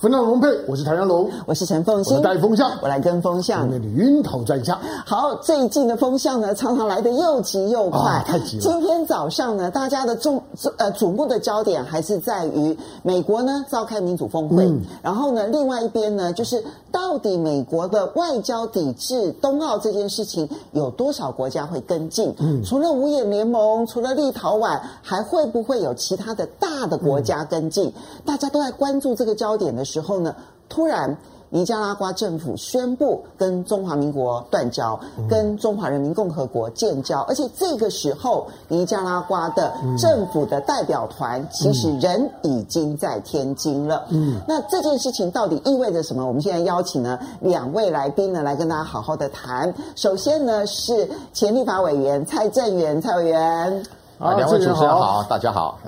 风向龙配，我是谭阳龙，我是陈凤馨，带风向，我来跟风向，那里晕头转向。好，最近的风向呢，常常来得又急又快，啊、太急了。今天早上呢，大家的重呃瞩目的焦点还是在于美国呢召开民主峰会，嗯、然后呢，另外一边呢，就是到底美国的外交抵制冬奥这件事情，有多少国家会跟进？嗯，除了五眼联盟，除了立陶宛，还会不会有其他的大的国家跟进？嗯、大家都在关注这个焦点的时候呢，突然，尼加拉瓜政府宣布跟中华民国断交，跟中华人民共和国建交，而且这个时候，尼加拉瓜的政府的代表团其实人已经在天津了。嗯，那这件事情到底意味着什么？我们现在邀请呢两位来宾呢，来跟大家好好的谈。首先呢，是前立法委员蔡正元蔡委员。啊，两位主持人好，大家好。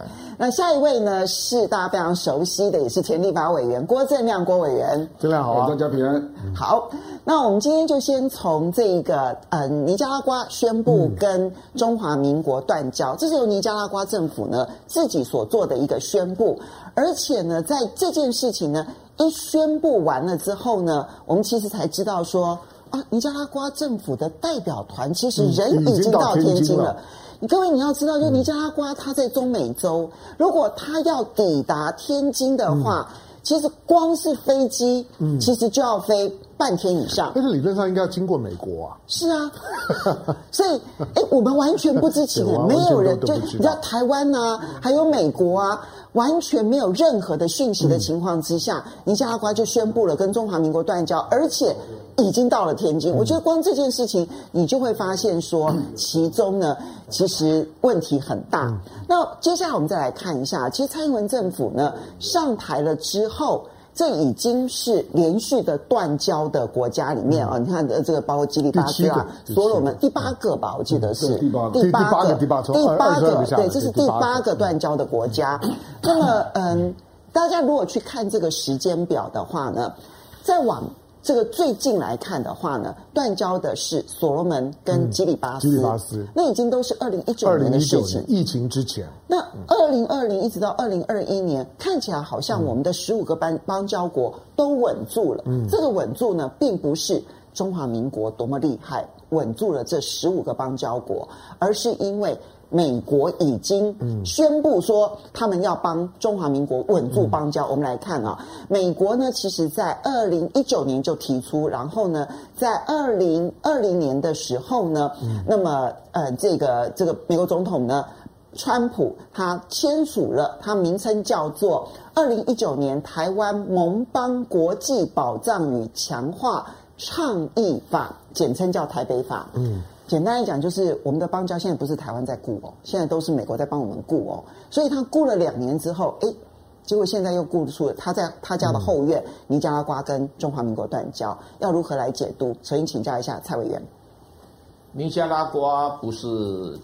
那下一位呢，是大家非常熟悉的，也是前立法委员郭正亮郭委员。正亮好，大家平安。好，那我们今天就先从这个呃，尼加拉瓜宣布跟中华民国断交，嗯、这是由尼加拉瓜政府呢自己所做的一个宣布，而且呢，在这件事情呢一宣布完了之后呢，我们其实才知道说啊，尼加拉瓜政府的代表团其实人已经到天津了。各位，你要知道，就尼加拉瓜，它在中美洲，如果它要抵达天津的话，其实光是飞机，嗯其实就要飞半天以上。但是理论上应该要经过美国啊。是啊，所以，哎，我们完全不知情，没有人就你知道台湾啊，还有美国啊。完全没有任何的讯息的情况之下，嗯、尼加拉瓜就宣布了跟中华民国断交，而且已经到了天津。嗯、我觉得光这件事情，你就会发现说，其中呢，其实问题很大。嗯、那接下来我们再来看一下，其实蔡英文政府呢上台了之后。这已经是连续的断交的国家里面啊，你看这个包括基里巴斯啊，所有我们第八个吧，我记得是。第八个，第八个，第八个，对，这是第八个。断交的国家。那么，嗯，大家如果去看这个时间表的话呢，再往。这个最近来看的话呢，断交的是所罗门跟基里巴斯，基里巴斯那已经都是二零一九年的事情，疫情之前。那二零二零一直到二零二一年，看起来好像我们的十五个邦邦交国都稳住了。嗯，这个稳住呢，并不是中华民国多么厉害，稳住了这十五个邦交国，而是因为。美国已经宣布说，他们要帮中华民国稳住邦交。我们来看啊，美国呢，其实在二零一九年就提出，然后呢，在二零二零年的时候呢，那么呃，这个这个美国总统呢，川普他签署了，他名称叫做《二零一九年台湾盟邦国际保障与强化倡议法》，简称叫台北法。嗯。简单来讲，就是我们的邦交现在不是台湾在顾哦，现在都是美国在帮我们顾哦。所以他顾了两年之后，哎，结果现在又顾出了他在他家的后院，尼加拉瓜跟中华民国断交，要如何来解读？首先请教一下蔡委员。尼加拉瓜不是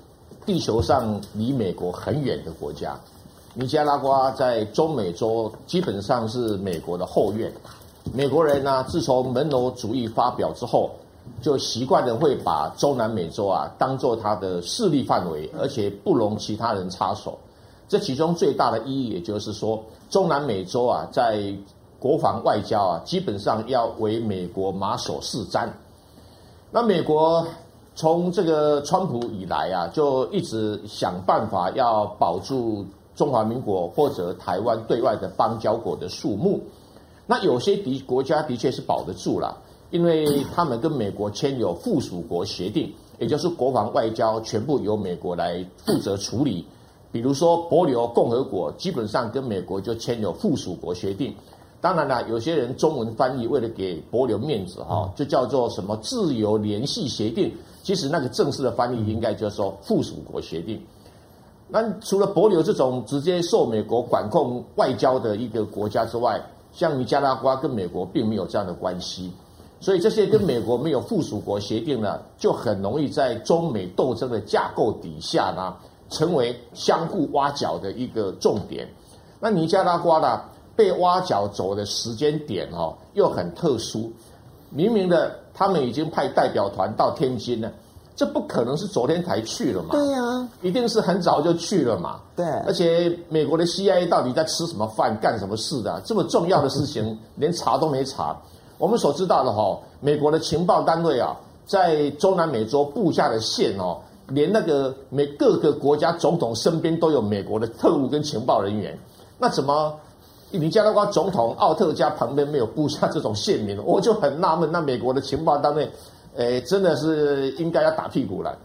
地球上离美国很远的国家，尼加拉瓜在中美洲基本上是美国的后院。美国人呢，自从门罗主义发表之后。就习惯的会把中南美洲啊当做他的势力范围，而且不容其他人插手。这其中最大的意义，也就是说，中南美洲啊在国防外交啊基本上要为美国马首是瞻。那美国从这个川普以来啊，就一直想办法要保住中华民国或者台湾对外的邦交国的数目。那有些的国家的确是保得住了。因为他们跟美国签有附属国协定，也就是国防外交全部由美国来负责处理。比如说，伯琉共和国基本上跟美国就签有附属国协定。当然了，有些人中文翻译为了给伯琉面子哈，就叫做什么自由联系协定。其实那个正式的翻译应该就是说附属国协定。那除了伯琉这种直接受美国管控外交的一个国家之外，像尼加拉瓜跟美国并没有这样的关系。所以这些跟美国没有附属国协定呢，就很容易在中美斗争的架构底下呢，成为相互挖角的一个重点。那尼加拉瓜呢，被挖角走的时间点哦，又很特殊。明明的，他们已经派代表团到天津了，这不可能是昨天才去了嘛？对呀、啊，一定是很早就去了嘛。对，而且美国的 CIA 到底在吃什么饭、干什么事的？这么重要的事情 连查都没查。我们所知道的哈，美国的情报单位啊，在中南美洲布下的线哦，连那个每各个国家总统身边都有美国的特务跟情报人员。那怎么尼加拉瓜总统奥特加旁边没有布下这种线民？我就很纳闷，那美国的情报单位。诶，真的是应该要打屁股了。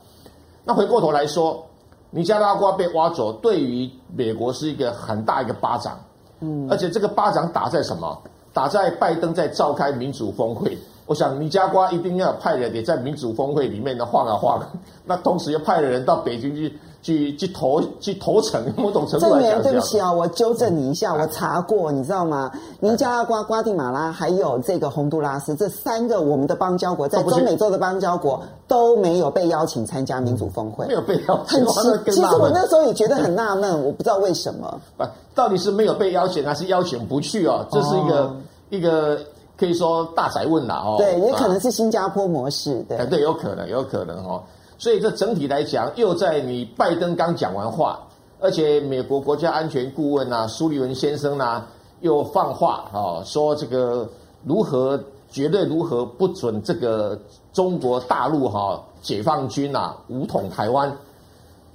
那回过头来说，尼加拉瓜被挖走，对于美国是一个很大一个巴掌。嗯，而且这个巴掌打在什么？打在拜登在召开民主峰会。我想尼加瓜一定要派人也在民主峰会里面呢晃啊晃。那同时又派了人到北京去。去去投去投诚，我懂程度来讲，对不起啊，我纠正你一下，我查过，你知道吗？尼加拉瓜、瓜地马拉还有这个洪都拉斯这三个我们的邦交国，在中美洲的邦交国都没有被邀请参加民主峰会，没有被邀请。很奇，其实我那时候也觉得很纳闷，我不知道为什么。不，到底是没有被邀请，还是邀请不去哦？这是一个、哦、一个可以说大宅问了哦。对，也可能是新加坡模式，对，对，有可能，有可能哦。所以这整体来讲，又在你拜登刚讲完话，而且美国国家安全顾问啊，苏利文先生呢、啊，又放话啊，说这个如何绝对如何不准这个中国大陆哈、啊、解放军啊武统台湾。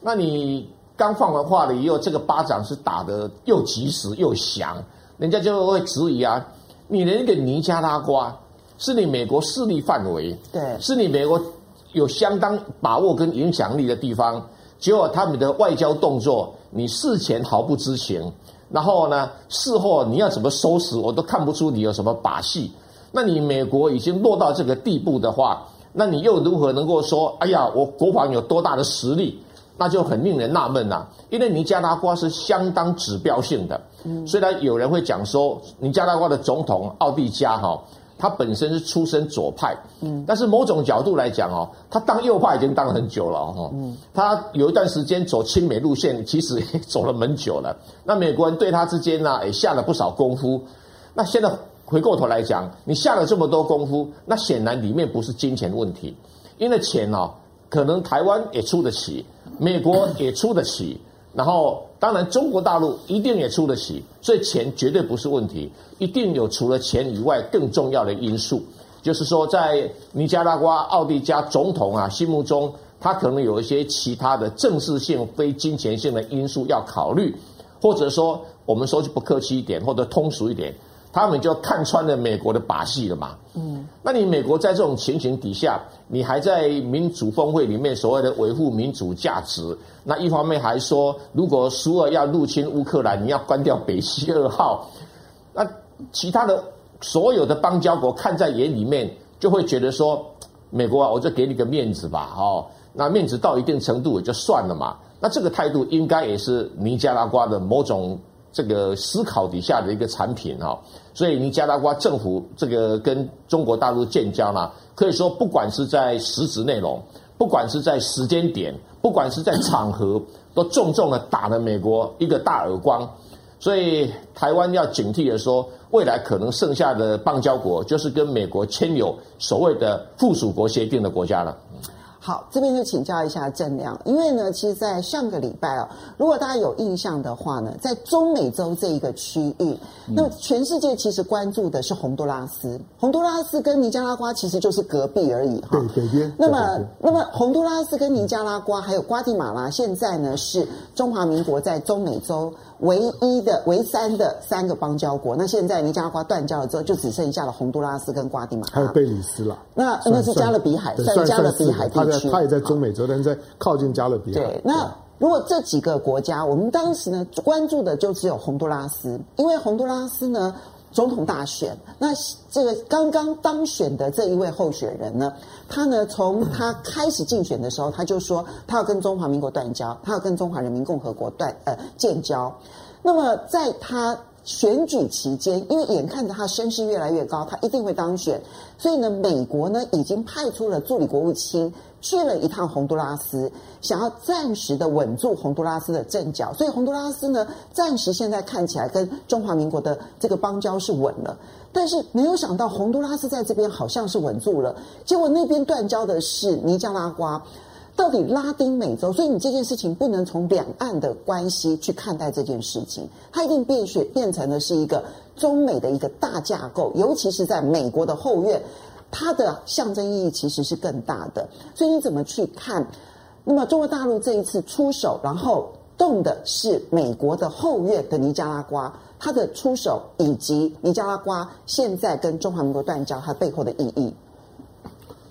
那你刚放完话了以后，这个巴掌是打得又及时又响，人家就会质疑啊，你连一个尼加拉瓜是你美国势力范围，对，是你美国。有相当把握跟影响力的地方，结果他们的外交动作，你事前毫不知情，然后呢，事后你要怎么收拾，我都看不出你有什么把戏。那你美国已经落到这个地步的话，那你又如何能够说，哎呀，我国防有多大的实力？那就很令人纳闷呐。因为尼加拉瓜是相当指标性的，虽然有人会讲说，尼加拉瓜的总统奥蒂加哈。他本身是出身左派，嗯，但是某种角度来讲哦，他当右派已经当了很久了哈，嗯，他有一段时间走亲美路线，其实也走了蛮久了。那美国人对他之间呢，也下了不少功夫。那现在回过头来讲，你下了这么多功夫，那显然里面不是金钱问题，因为钱哦，可能台湾也出得起，美国也出得起。然后，当然，中国大陆一定也出得起，所以钱绝对不是问题。一定有除了钱以外更重要的因素，就是说，在尼加拉瓜奥蒂加总统啊心目中，他可能有一些其他的政治性、非金钱性的因素要考虑，或者说，我们说句不客气一点，或者通俗一点。他们就看穿了美国的把戏了嘛？嗯，那你美国在这种情形底下，你还在民主峰会里面所谓的维护民主价值，那一方面还说，如果苏俄要入侵乌克兰，你要关掉北溪二号，那其他的所有的邦交国看在眼里面，就会觉得说，美国啊，我就给你个面子吧，哦，那面子到一定程度也就算了嘛。那这个态度应该也是尼加拉瓜的某种。这个思考底下的一个产品哈，所以尼加拉瓜政府这个跟中国大陆建交呢，可以说不管是在实质内容，不管是在时间点，不管是在场合，都重重的打了美国一个大耳光。所以台湾要警惕的说，未来可能剩下的邦交国就是跟美国签有所谓的附属国协定的国家了。好，这边就请教一下郑亮，因为呢，其实，在上个礼拜啊，如果大家有印象的话呢，在中美洲这一个区域，那么全世界其实关注的是洪都拉斯，洪都拉斯跟尼加拉瓜其实就是隔壁而已哈。对，北边。那么，那么洪都拉斯跟尼加拉瓜还有瓜地马拉，现在呢是中华民国在中美洲唯一的、唯三的三个邦交国。那现在尼加拉瓜断交了之后，就只剩下了洪都拉斯跟瓜地马拉，还有贝里斯了。那那是加勒比海，算加勒比海地区。它也在中美洲，但是在靠近加勒比海。对，那如果这几个国家，我们当时呢关注的就只有洪都拉斯，因为洪都拉斯呢总统大选，那这个刚刚当选的这一位候选人呢，他呢从他开始竞选的时候，他就说他要跟中华民国断交，他要跟中华人民共和国断呃建交。那么在他选举期间，因为眼看着他声势越来越高，他一定会当选，所以呢，美国呢已经派出了助理国务卿去了一趟洪都拉斯，想要暂时的稳住洪都拉斯的阵脚。所以洪都拉斯呢，暂时现在看起来跟中华民国的这个邦交是稳了，但是没有想到洪都拉斯在这边好像是稳住了，结果那边断交的是尼加拉瓜。到底拉丁美洲，所以你这件事情不能从两岸的关系去看待这件事情，它一定变选变成的是一个中美的一个大架构，尤其是在美国的后院，它的象征意义其实是更大的。所以你怎么去看？那么中国大陆这一次出手，然后动的是美国的后院的尼加拉瓜，它的出手以及尼加拉瓜现在跟中华民国断交，它背后的意义。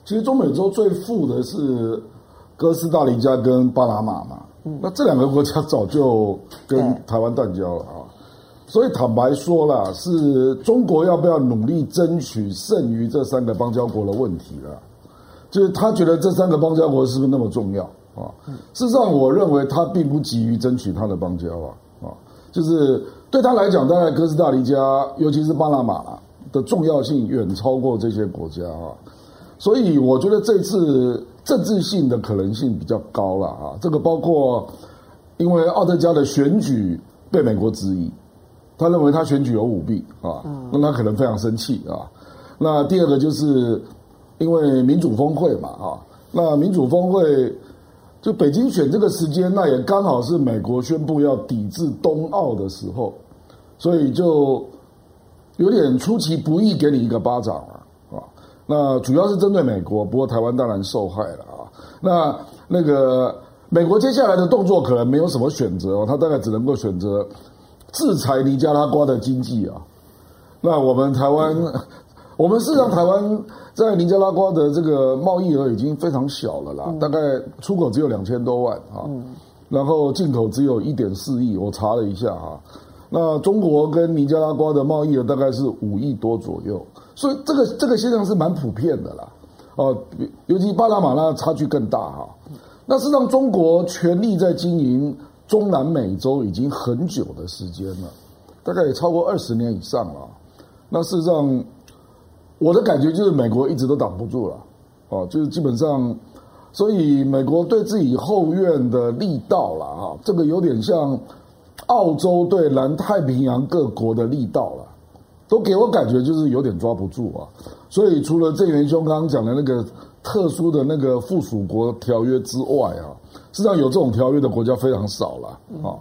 其实中美洲最富的是。哥斯达黎加跟巴拿马嘛，嗯、那这两个国家早就跟台湾断交了啊，所以坦白说了，是中国要不要努力争取剩余这三个邦交国的问题了，就是他觉得这三个邦交国是不是那么重要啊？事实上，我认为他并不急于争取他的邦交啊啊，就是对他来讲，当然哥斯达黎加，尤其是巴拿马的重要性远超过这些国家啊，所以我觉得这次。政治性的可能性比较高了啊，这个包括因为奥特加的选举被美国质疑，他认为他选举有舞弊啊，那他可能非常生气啊。那第二个就是因为民主峰会嘛啊，那民主峰会就北京选这个时间，那也刚好是美国宣布要抵制冬奥的时候，所以就有点出其不意给你一个巴掌啊。那主要是针对美国，不过台湾当然受害了啊。那那个美国接下来的动作可能没有什么选择哦，他大概只能够选择制裁尼加拉瓜的经济啊。那我们台湾，我们事实上台湾在尼加拉瓜的这个贸易额已经非常小了啦，大概出口只有两千多万啊，然后进口只有一点四亿，我查了一下啊。那中国跟尼加拉瓜的贸易额大概是五亿多左右。所以这个这个现象是蛮普遍的啦，哦，尤其巴拿马那差距更大哈。那是让中国全力在经营中南美洲已经很久的时间了，大概也超过二十年以上了。那事实上，我的感觉就是美国一直都挡不住了，哦，就是基本上，所以美国对自己后院的力道了啊，这个有点像澳洲对南太平洋各国的力道了。都给我感觉就是有点抓不住啊，所以除了郑元兄刚刚讲的那个特殊的那个附属国条约之外啊，实际上有这种条约的国家非常少了啊，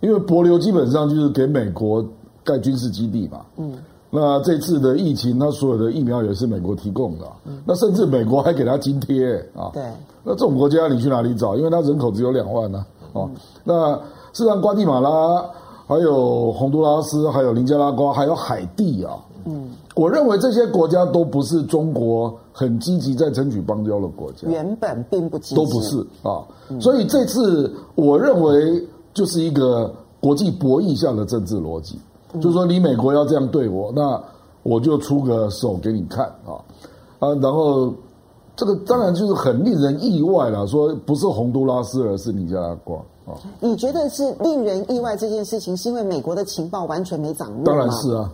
因为帛琉基本上就是给美国盖军事基地嘛，嗯，那这次的疫情，它所有的疫苗也是美国提供的，那甚至美国还给他津贴啊，对，那这种国家你去哪里找？因为它人口只有两万呢，啊，那事实上瓜地马拉。还有洪都拉斯，还有尼加拉瓜，还有海地啊。嗯，我认为这些国家都不是中国很积极在争取邦交的国家，原本并不积极，都不是啊。所以这次我认为就是一个国际博弈下的政治逻辑，就是说你美国要这样对我，那我就出个手给你看啊。啊，然后这个当然就是很令人意外了，说不是洪都拉斯，而是尼加拉瓜。你觉得是令人意外这件事情，是因为美国的情报完全没掌握？当然是啊，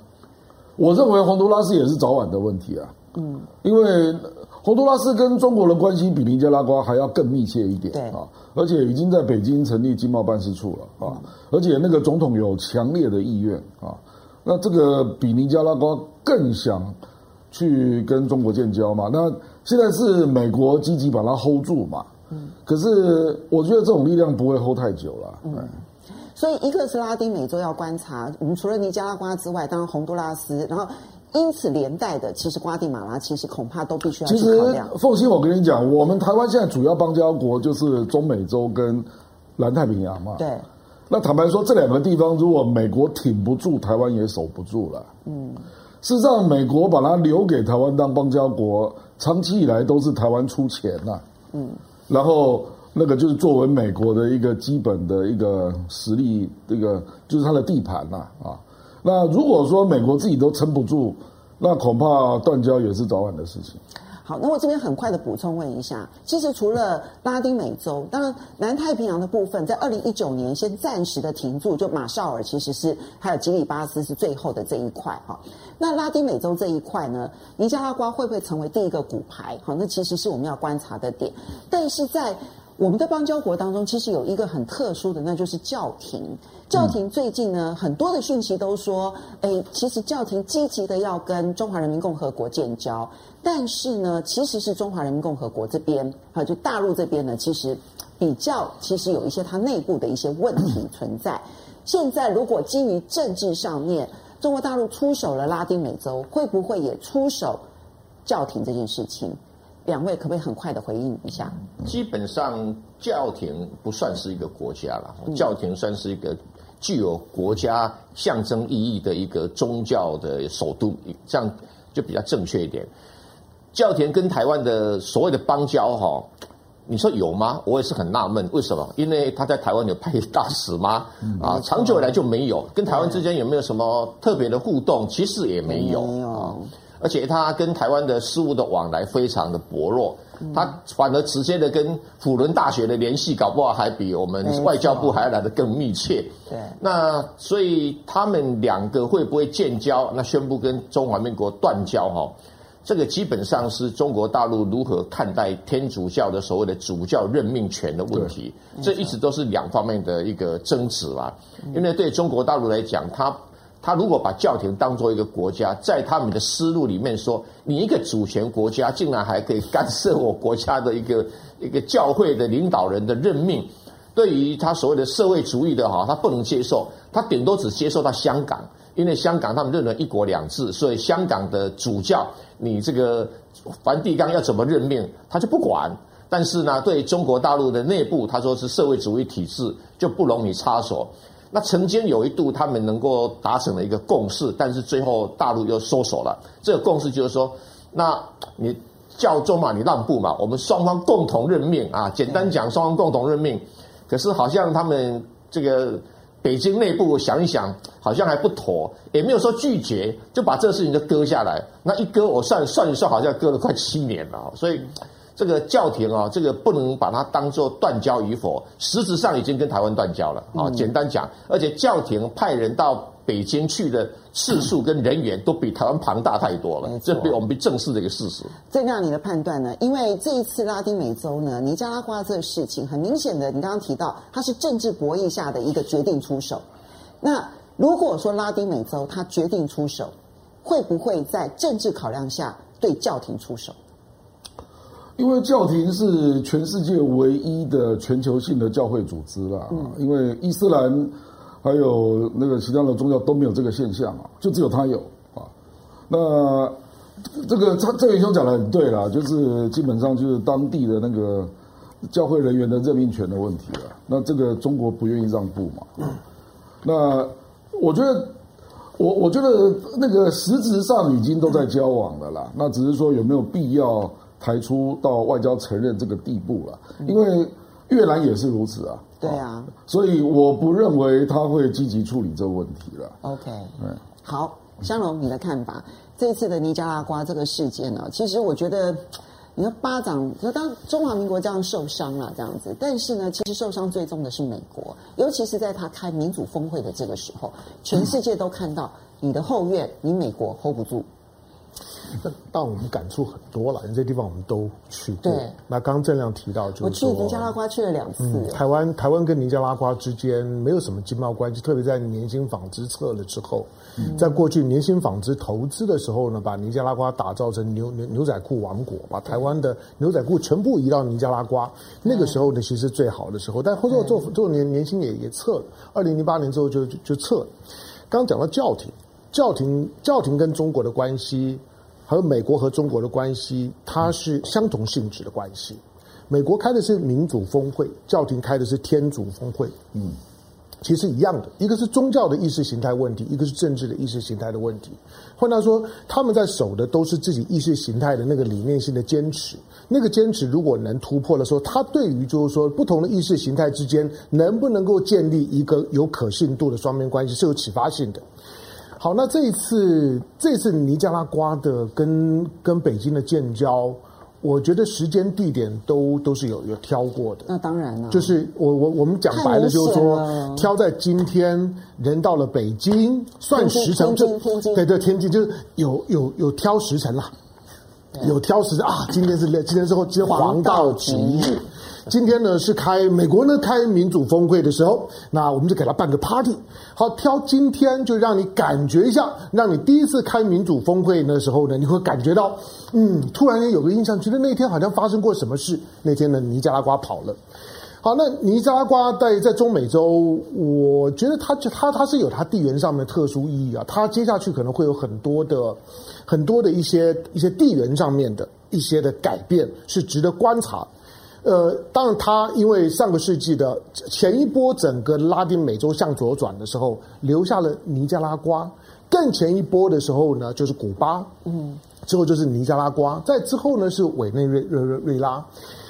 我认为洪都拉斯也是早晚的问题啊。嗯，因为洪都拉斯跟中国的关系比尼加拉瓜还要更密切一点。对啊，而且已经在北京成立经贸办事处了啊，而且那个总统有强烈的意愿啊，那这个比尼加拉瓜更想去跟中国建交嘛。那现在是美国积极把它 hold 住嘛。嗯，可是我觉得这种力量不会 hold 太久了。嗯，所以一个是拉丁美洲要观察，我们除了尼加拉瓜之外，当然洪都拉斯，然后因此连带的，其实瓜地马拉其实恐怕都必须要去考量。其实凤欣，我跟你讲，我们台湾现在主要邦交国就是中美洲跟南太平洋嘛。对。那坦白说，这两个地方如果美国挺不住，台湾也守不住了。嗯。事实上，美国把它留给台湾当邦交国，长期以来都是台湾出钱呐。嗯。然后那个就是作为美国的一个基本的一个实力，这个就是它的地盘呐啊。那如果说美国自己都撑不住，那恐怕断交也是早晚的事情。好，那我这边很快的补充问一下，其实除了拉丁美洲，当然南太平洋的部分，在二零一九年先暂时的停住，就马绍尔其实是还有吉里巴斯是最后的这一块哈。那拉丁美洲这一块呢，尼加拉瓜会不会成为第一个骨牌？好，那其实是我们要观察的点。但是在我们的邦交国当中，其实有一个很特殊的，那就是教廷。教廷最近呢，很多的讯息都说，哎，其实教廷积极的要跟中华人民共和国建交，但是呢，其实是中华人民共和国这边，啊，就大陆这边呢，其实比较其实有一些它内部的一些问题存在。现在如果基于政治上面，中国大陆出手了拉丁美洲，会不会也出手教廷这件事情？两位可不可以很快的回应一下？基本上，教廷不算是一个国家了，教廷算是一个具有国家象征意义的一个宗教的首都，这样就比较正确一点。教田跟台湾的所谓的邦交，哈，你说有吗？我也是很纳闷，为什么？因为他在台湾有派大使吗？啊，长久以来就没有，跟台湾之间有没有什么特别的互动？其实也没有啊。而且他跟台湾的事务的往来非常的薄弱，他反而直接的跟辅仁大学的联系，搞不好还比我们外交部还要来得更密切。对，那所以他们两个会不会建交？那宣布跟中华民国断交？哈，这个基本上是中国大陆如何看待天主教的所谓的主教任命权的问题。这一直都是两方面的一个争执啦。因为对中国大陆来讲，他。他如果把教廷当做一个国家，在他们的思路里面说，你一个主权国家竟然还可以干涉我国家的一个 一个教会的领导人的任命，对于他所谓的社会主义的哈，他不能接受，他顶多只接受到香港，因为香港他们认为一国两制，所以香港的主教你这个梵蒂冈要怎么任命，他就不管。但是呢，对中国大陆的内部，他说是社会主义体制，就不容你插手。那曾经有一度，他们能够达成了一个共识，但是最后大陆又收手了。这个共识就是说，那你教宗嘛，你让步嘛，我们双方共同任命啊。简单讲，双方共同任命。可是好像他们这个北京内部想一想，好像还不妥，也没有说拒绝，就把这个事情就搁下来。那一搁，我算算一算，好像搁了快七年了。所以。这个教廷啊，这个不能把它当做断交与否，实质上已经跟台湾断交了啊。简单讲，而且教廷派人到北京去的次数跟人员都比台湾庞大太多了，这被我们被正视的一个事实。这样你的判断呢？因为这一次拉丁美洲呢，尼加拉瓜这个事情，很明显的，你刚刚提到它是政治博弈下的一个决定出手。那如果说拉丁美洲它决定出手，会不会在政治考量下对教廷出手？因为教廷是全世界唯一的全球性的教会组织啦，嗯、因为伊斯兰还有那个其他的宗教都没有这个现象啊，就只有他有啊。那这个这这位兄讲的很对啦，就是基本上就是当地的那个教会人员的任命权的问题了。那这个中国不愿意让步嘛？那我觉得，我我觉得那个实质上已经都在交往了啦。那只是说有没有必要？抬出到外交承认这个地步了，因为越南也是如此啊。对啊，所以我不认为他会积极处理这个问题了。OK，嗯，好，香龙，你的看法？这一次的尼加拉瓜这个事件呢，其实我觉得，你说巴掌，就当中华民国这样受伤了这样子，但是呢，其实受伤最重的是美国，尤其是在他开民主峰会的这个时候，全世界都看到你的后院，你美国 hold 不住。但我们感触很多了，因为这些地方我们都去过。对，那刚刚郑亮提到，就是我去尼加拉瓜去了两次。嗯，台湾台湾跟尼加拉瓜之间没有什么经贸关系，特别在年轻纺织撤了之后，嗯、在过去年轻纺织投资的时候呢，把尼加拉瓜打造成牛牛牛仔裤王国，把台湾的牛仔裤全部移到尼加拉瓜。嗯、那个时候呢，其实最好的时候，但后来做做年年轻也也撤了。二零零八年之后就就就撤了。刚刚讲到教廷，教廷教廷跟中国的关系。和美国和中国的关系，它是相同性质的关系。美国开的是民主峰会，教廷开的是天主峰会。嗯，其实一样的，一个是宗教的意识形态问题，一个是政治的意识形态的问题。换句话说，他们在守的都是自己意识形态的那个理念性的坚持。那个坚持如果能突破的时候，他对于就是说不同的意识形态之间能不能够建立一个有可信度的双边关系，是有启发性的。好，那这一次，这次尼加拉瓜的跟跟北京的建交，我觉得时间地点都都是有有挑过的。那当然了，就是我我我们讲白了，就是说挑在今天，人到了北京，算时辰就对对，天津就是有有有挑时辰了，有挑时辰啊，今天是今天之后接黄道吉日。今天呢是开美国呢开民主峰会的时候，那我们就给他办个 party。好，挑今天就让你感觉一下，让你第一次开民主峰会的时候呢，你会感觉到，嗯，突然间有个印象，觉得那天好像发生过什么事。那天呢，尼加拉瓜跑了。好，那尼加拉瓜在在中美洲，我觉得它它它是有它地缘上面的特殊意义啊。它接下去可能会有很多的很多的一些一些地缘上面的一些的改变，是值得观察。呃，当然，它因为上个世纪的前一波整个拉丁美洲向左转的时候，留下了尼加拉瓜；更前一波的时候呢，就是古巴，嗯，之后就是尼加拉瓜，再之后呢是委内瑞瑞瑞瑞拉。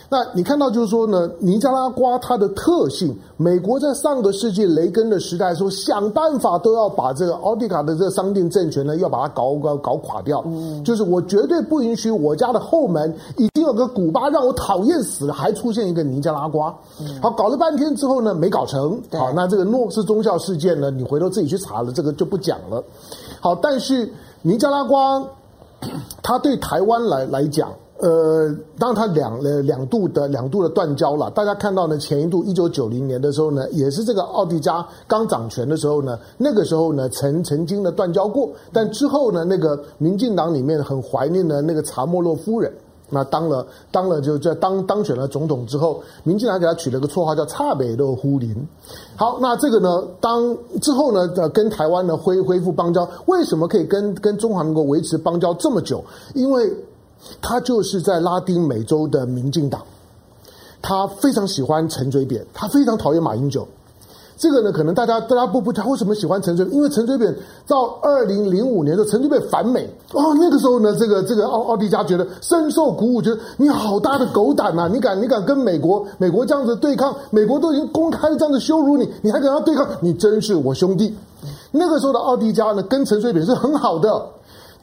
那你看到就是说呢，尼加拉瓜它的特性，美国在上个世纪雷根的时代说，想办法都要把这个奥迪卡的这个商店政权呢，要把它搞搞搞垮掉。嗯，就是我绝对不允许我家的后门已经有个古巴让我讨厌死了，还出现一个尼加拉瓜。嗯，好，搞了半天之后呢，没搞成。好，那这个诺斯宗教事件呢，你回头自己去查了，这个就不讲了。好，但是尼加拉瓜，它对台湾来来讲。呃，当然，它两呃两度的两度的断交了。大家看到呢，前一度一九九零年的时候呢，也是这个奥迪加刚掌权的时候呢，那个时候呢曾曾经的断交过。但之后呢，那个民进党里面很怀念的那个查莫洛夫人，那当了当了就在当当选了总统之后，民进党给他取了个绰号叫“差北洛夫林”。好，那这个呢，当之后呢，呃跟台湾呢恢恢复邦交，为什么可以跟跟中华民国维持邦交这么久？因为他就是在拉丁美洲的民进党，他非常喜欢陈水扁，他非常讨厌马英九。这个呢，可能大家大家不不，他为什么喜欢陈水扁？因为陈水扁到二零零五年的时候，陈水扁反美哦，那个时候呢，这个这个奥奥迪加觉得深受鼓舞，觉得你好大的狗胆呐！你敢你敢跟美国美国这样子对抗？美国都已经公开这样子羞辱你，你还跟他对抗？你真是我兄弟。那个时候的奥迪加呢，跟陈水扁是很好的。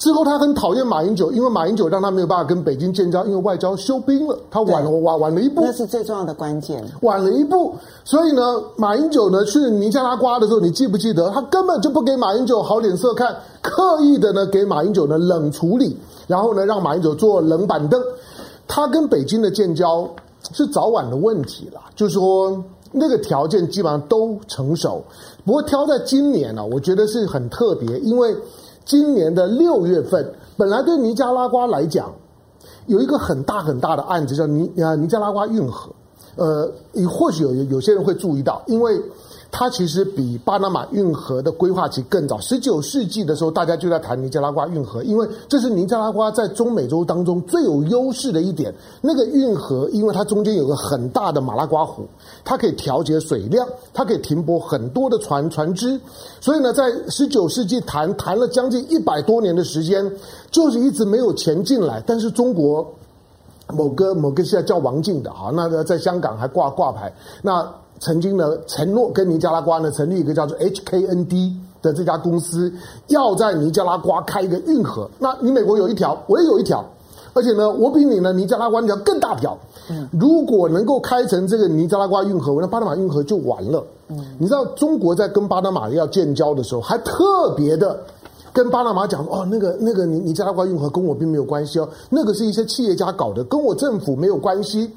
之后他很讨厌马英九，因为马英九让他没有办法跟北京建交，因为外交休兵了，他晚了晚晚了一步，那是最重要的关键，晚了一步。所以呢，马英九呢去尼加拉瓜的时候，你记不记得他根本就不给马英九好脸色看，刻意的呢给马英九呢冷处理，然后呢让马英九坐冷板凳。他跟北京的建交是早晚的问题了，就是说那个条件基本上都成熟，不过挑在今年呢、啊，我觉得是很特别，因为。今年的六月份，本来对尼加拉瓜来讲，有一个很大很大的案子叫尼啊尼加拉瓜运河，呃，你或许有有些人会注意到，因为。它其实比巴拿马运河的规划期更早，十九世纪的时候，大家就在谈尼加拉瓜运河，因为这是尼加拉瓜在中美洲当中最有优势的一点。那个运河，因为它中间有个很大的马拉瓜湖，它可以调节水量，它可以停泊很多的船船只，所以呢，在十九世纪谈谈了将近一百多年的时间，就是一直没有钱进来。但是中国某个某个现在叫王静的啊，那个在香港还挂挂牌那。曾经呢，承诺跟尼加拉瓜呢成立一个叫做 HKND 的这家公司，要在尼加拉瓜开一个运河。那你美国有一条，我也有一条，而且呢，我比你呢尼加拉瓜那条更大条。嗯，如果能够开成这个尼加拉瓜运河，那巴拿马运河就完了。嗯，你知道中国在跟巴拿马要建交的时候，还特别的跟巴拿马讲哦，那个那个尼尼加拉瓜运河跟我并没有关系哦，那个是一些企业家搞的，跟我政府没有关系。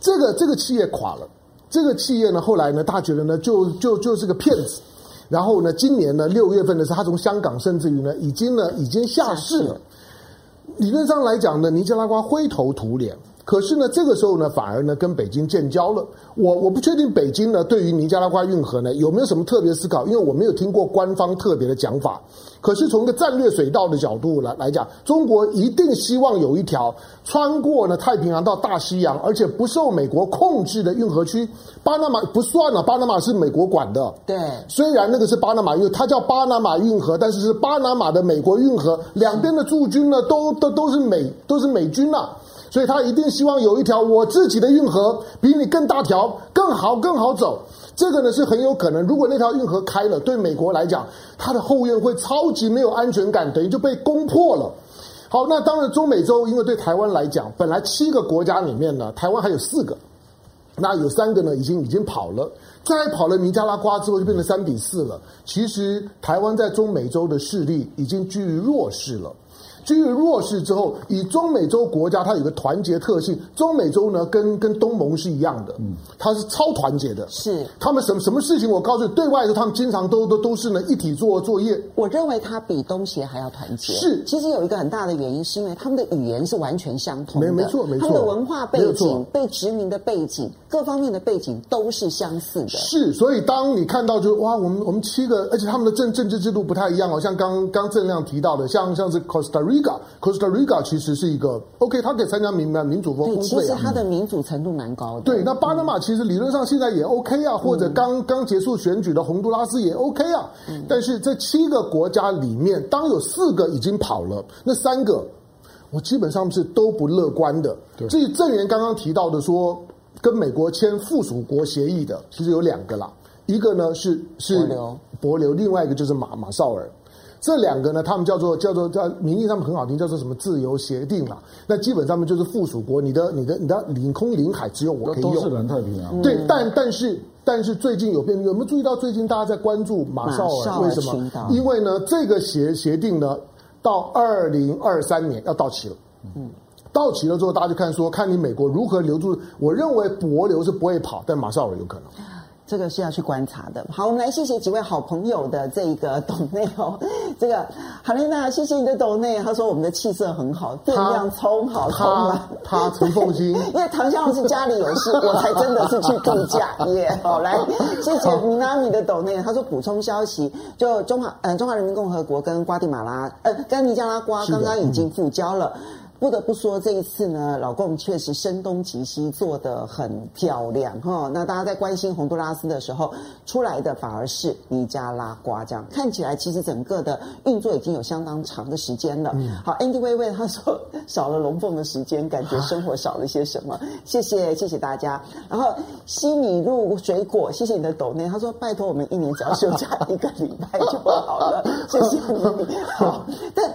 这个这个企业垮了。这个企业呢，后来呢，大家觉得呢，就就就是个骗子。然后呢，今年呢，六月份的时候，他从香港甚至于呢，已经呢，已经下市了。理论上来讲呢，尼加拉瓜灰头土脸。可是呢，这个时候呢，反而呢，跟北京建交了。我我不确定北京呢，对于尼加拉瓜运河呢，有没有什么特别思考？因为我没有听过官方特别的讲法。可是从一个战略水道的角度来来讲，中国一定希望有一条穿过呢太平洋到大西洋，而且不受美国控制的运河区。巴拿马不算了，巴拿马是美国管的。对，虽然那个是巴拿马，因为它叫巴拿马运河，但是是巴拿马的美国运河，两边的驻军呢，都都都是美都是美军呐、啊。所以他一定希望有一条我自己的运河，比你更大条、更好、更好走。这个呢是很有可能，如果那条运河开了，对美国来讲，他的后院会超级没有安全感，等于就被攻破了。好，那当然中美洲，因为对台湾来讲，本来七个国家里面呢，台湾还有四个，那有三个呢已经已经跑了，再跑了尼加拉瓜之后就变成三比四了。其实台湾在中美洲的势力已经居于弱势了。居于弱势之后，以中美洲国家它有个团结特性，中美洲呢跟跟东盟是一样的，嗯，它是超团结的，是。他们什么什么事情，我告诉你，对外的他们经常都都都是呢一体做作业。我认为它比东协还要团结。是，其实有一个很大的原因，是因为他们的语言是完全相同的，没没错没错，他们的文化背景、被殖民的背景、各方面的背景都是相似的。是，所以当你看到就哇，我们我们七个，而且他们的政政治制度不太一样哦，像刚刚正亮提到的，像像是 Costa Rica，Costa Rica 其实是一个 OK，他可以参加民民主峰会，其实他的民主程度蛮高的。对，那巴拿马其实理论上现在也 OK 啊，或者刚刚结束选举的洪都拉斯也 OK 啊，但是这七个国家里面，当有四个已经跑了，那三个我基本上是都不乐观的。至于郑源刚刚提到的说，跟美国签附属国协议的，其实有两个啦。一个呢是是帛琉，另外一个就是马马绍尔，这两个呢，他们叫做叫做叫名义上面很好听，叫做什么自由协定啦。那基本上面就是附属国，你的你的你的领空领海只有我可以用。都是南太平洋。对，但但是但是最近有变，有没有注意到最近大家在关注马绍尔？为什么？因为呢，这个协协定呢，到二零二三年要到期了。嗯，到期了之后，大家就看说，看你美国如何留住。我认为帛琉是不会跑，但马绍尔有可能。这个是要去观察的。好，我们来谢谢几位好朋友的这个抖内哦。这个海丽娜，谢谢你的抖内。他说我们的气色很好，电量充好充满。他陈凤金，因为唐香老师家里有事，我才真的是去度假耶。Yeah, 好，来谢谢米娜米的抖内。他说补充消息，就中华嗯中华人民共和国跟瓜地马拉呃跟尼加拉瓜刚刚已经复交了。不得不说，这一次呢，老共确实声东击西，做得很漂亮哈。那大家在关心洪都拉斯的时候，出来的反而是尼加拉瓜，这样看起来其实整个的运作已经有相当长的时间了。嗯、好，Andy 薇薇他说 少了龙凤的时间，感觉生活少了些什么？啊、谢谢谢谢大家。然后西米露水果，谢谢你的抖内。他说拜托我们一年只要休假一个礼拜就好了，谢谢你。好，但。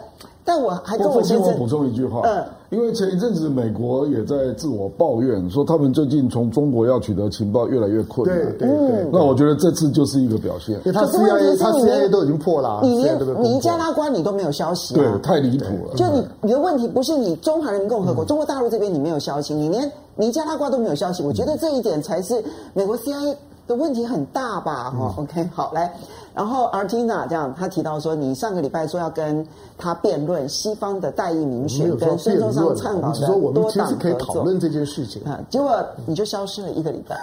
但我还跟我先生补充一句话，嗯，因为前一阵子美国也在自我抱怨，说他们最近从中国要取得情报越来越困难。对对对。那我觉得这次就是一个表现。因为他 CIA 他 CIA 都已经破了，你连尼加拉瓜你都没有消息，对，太离谱了。就你你的问题不是你中华人民共和国、中国大陆这边你没有消息，你连尼加拉瓜都没有消息，我觉得这一点才是美国 CIA 的问题很大吧？哈，OK，好，来。然后 Artina 这样，他提到说，你上个礼拜说要跟他辩论西方的代议民选跟孙中山倡导的多党合作，可以讨论这件事情啊，结果你就消失了一个礼拜，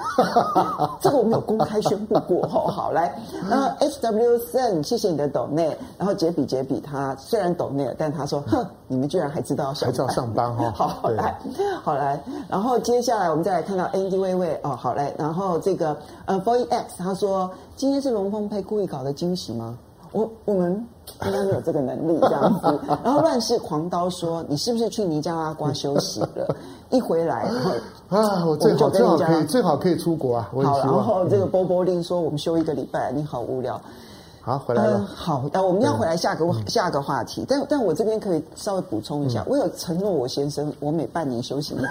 这个我们有公开宣布过。好，来，然后 HW Sen，谢谢你的抖内，然后杰比杰比他虽然抖内了，但他说，哼，你们居然还知道上班，还知道上班 哈，好，好来，好来，然后接下来我们再来看到 Andy 薇薇哦，好来，然后这个呃 Boy X 他说。今天是龙凤配故意搞的惊喜吗？我我们应该没有这个能力这样子。然后乱世狂刀说：“你是不是去尼加拉瓜休息了？一回来，啊，我最好最好可以最好可以出国啊！”好，然后这个波波令说：“我们休一个礼拜，你好无聊。”好，回来了。呃、好，那我们要回来下个、嗯、下个话题，但但我这边可以稍微补充一下，嗯、我有承诺我先生，我每半年休息一个月。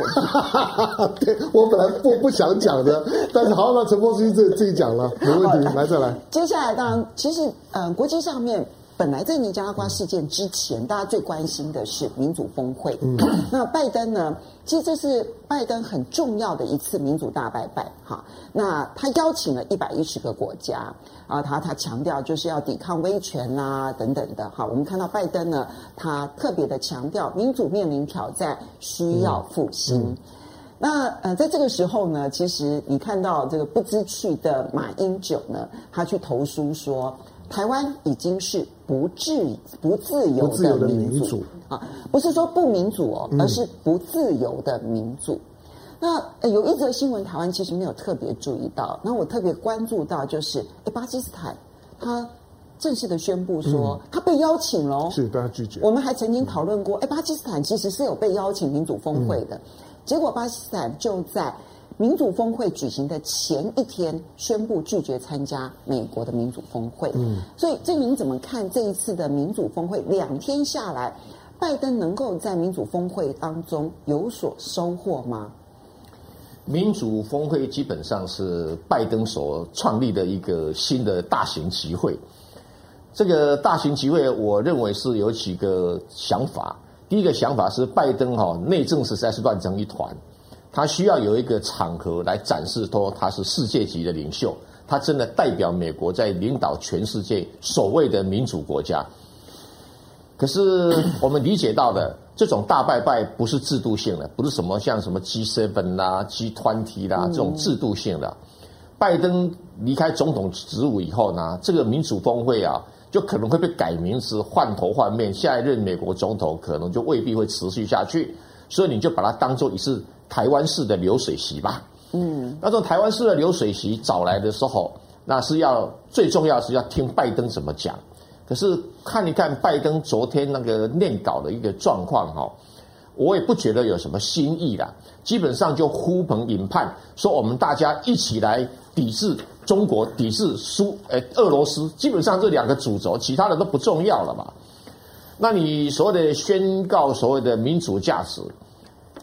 对，我本来不不想讲的，但是好，那陈博士自自己讲了，没问题，来再来。接下来，当然，其实，嗯、呃，国际上面。本来在尼加拉瓜事件之前，大家最关心的是民主峰会。嗯，那拜登呢？其实这是拜登很重要的一次民主大拜拜。哈，那他邀请了一百一十个国家啊，他他强调就是要抵抗威权啊等等的。哈，我们看到拜登呢，他特别的强调民主面临挑战，需要复兴。嗯嗯、那呃，在这个时候呢，其实你看到这个不知趣的马英九呢，他去投书说。台湾已经是不自不自由的民主啊，不是说不民主哦，而是不自由的民主。嗯、那有一则新闻，台湾其实没有特别注意到，那我特别关注到就是，哎巴基斯坦他正式的宣布说他被邀请了，是被他拒绝。我们还曾经讨论过，诶巴基斯坦其实是有被邀请民主峰会的，结果巴基斯坦就在。民主峰会举行的前一天，宣布拒绝参加美国的民主峰会。嗯，所以这您怎么看这一次的民主峰会？两天下来，拜登能够在民主峰会当中有所收获吗？民主峰会基本上是拜登所创立的一个新的大型集会。这个大型集会，我认为是有几个想法。第一个想法是拜登哈、哦、内政实在是乱成一团，他需要有一个场合来展示说他是世界级的领袖，他真的代表美国在领导全世界所谓的民主国家。可是我们理解到的这种大拜拜不是制度性的，不是什么像什么 G7 啦、G20 啦这种制度性的。拜登离开总统职务以后呢，这个民主峰会啊，就可能会被改名字、换头换面，下一任美国总统可能就未必会持续下去。所以你就把它当做一次台湾式的流水席吧。嗯，那种台湾式的流水席找来的时候，那是要最重要是要听拜登怎么讲。可是看一看拜登昨天那个念稿的一个状况哈，我也不觉得有什么新意啦。基本上就呼朋引伴，说我们大家一起来抵制中国，抵制苏呃俄罗斯。基本上这两个主轴，其他的都不重要了嘛。那你所谓的宣告所谓的民主价值，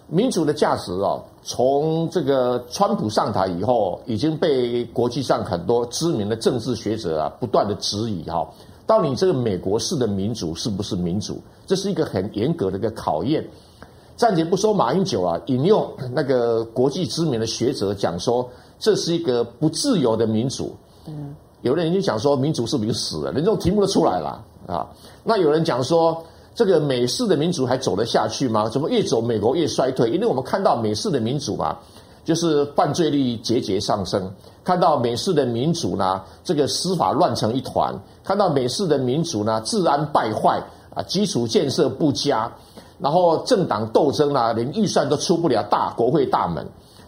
民主的价值啊，从这个川普上台以后，已经被国际上很多知名的政治学者啊不断的质疑哈。到你这个美国式的民主是不是民主？这是一个很严格的一个考验。暂且不说马英九啊，引用那个国际知名的学者讲说，这是一个不自由的民主。嗯，有的人就讲说，民主是不是死了？连这种题目都出来了啊。那有人讲说，这个美式的民主还走得下去吗？怎么越走美国越衰退？因为我们看到美式的民主嘛。就是犯罪率节节上升，看到美式的民主呢，这个司法乱成一团；看到美式的民主呢，治安败坏啊，基础建设不佳，然后政党斗争啊，连预算都出不了大国会大门，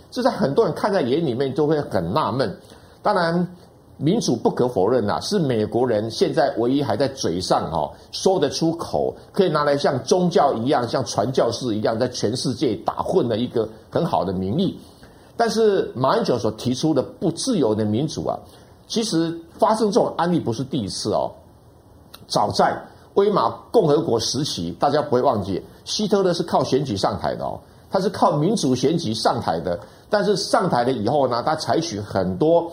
这在很多人看在眼里面都会很纳闷。当然，民主不可否认啊，是美国人现在唯一还在嘴上哈说得出口，可以拿来像宗教一样，像传教士一样，在全世界打混的一个很好的名义。但是马英九所提出的不自由的民主啊，其实发生这种案例不是第一次哦。早在威玛共和国时期，大家不会忘记，希特勒是靠选举上台的哦，他是靠民主选举上台的。但是上台了以后呢，他采取很多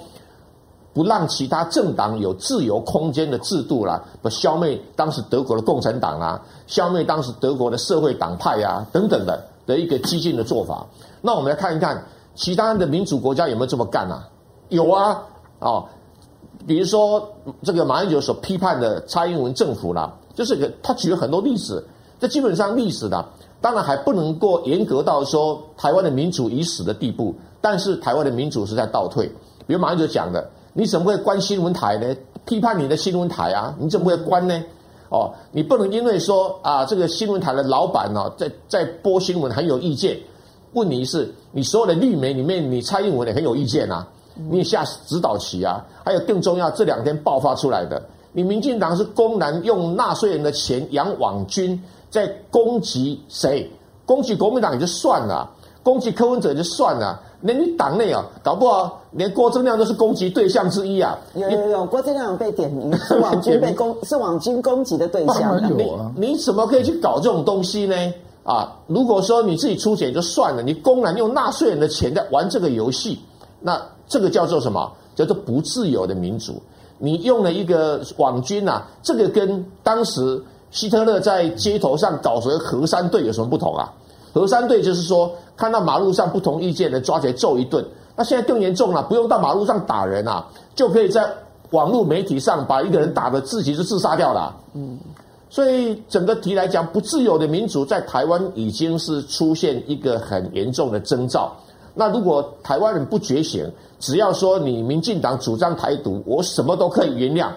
不让其他政党有自由空间的制度啦，不消灭当时德国的共产党啊，消灭当时德国的社会党派啊等等的的一个激进的做法。那我们来看一看。其他的民主国家有没有这么干啊？有啊，哦，比如说这个马英九所批判的蔡英文政府啦，就是个他举了很多例子，这基本上历史的，当然还不能够严格到说台湾的民主已死的地步，但是台湾的民主是在倒退。比如马英九讲的，你怎么会关新闻台呢？批判你的新闻台啊，你怎么会关呢？哦，你不能因为说啊，这个新闻台的老板呢，在在播新闻很有意见。问题是，你所有的绿媒里面，你蔡英文也很有意见啊，你也下指导棋啊。还有更重要，这两天爆发出来的，你民进党是公然用纳税人的钱养网军，在攻击谁？攻击国民党也就算了，攻击柯文哲就算了，连你党内啊，搞不好连郭正亮都是攻击对象之一啊。有有有，郭正亮被点名 是网军被攻，是网军攻击的对象。你你怎么可以去搞这种东西呢？啊，如果说你自己出钱就算了，你公然用纳税人的钱在玩这个游戏，那这个叫做什么？叫做不自由的民主。你用了一个网军啊，这个跟当时希特勒在街头上搞什么河山队有什么不同啊？和山队就是说，看到马路上不同意见的抓起来揍一顿。那现在更严重了，不用到马路上打人啊，就可以在网络媒体上把一个人打得自己就自杀掉了。嗯。所以整个题来讲，不自由的民主在台湾已经是出现一个很严重的征兆。那如果台湾人不觉醒，只要说你民进党主张台独，我什么都可以原谅，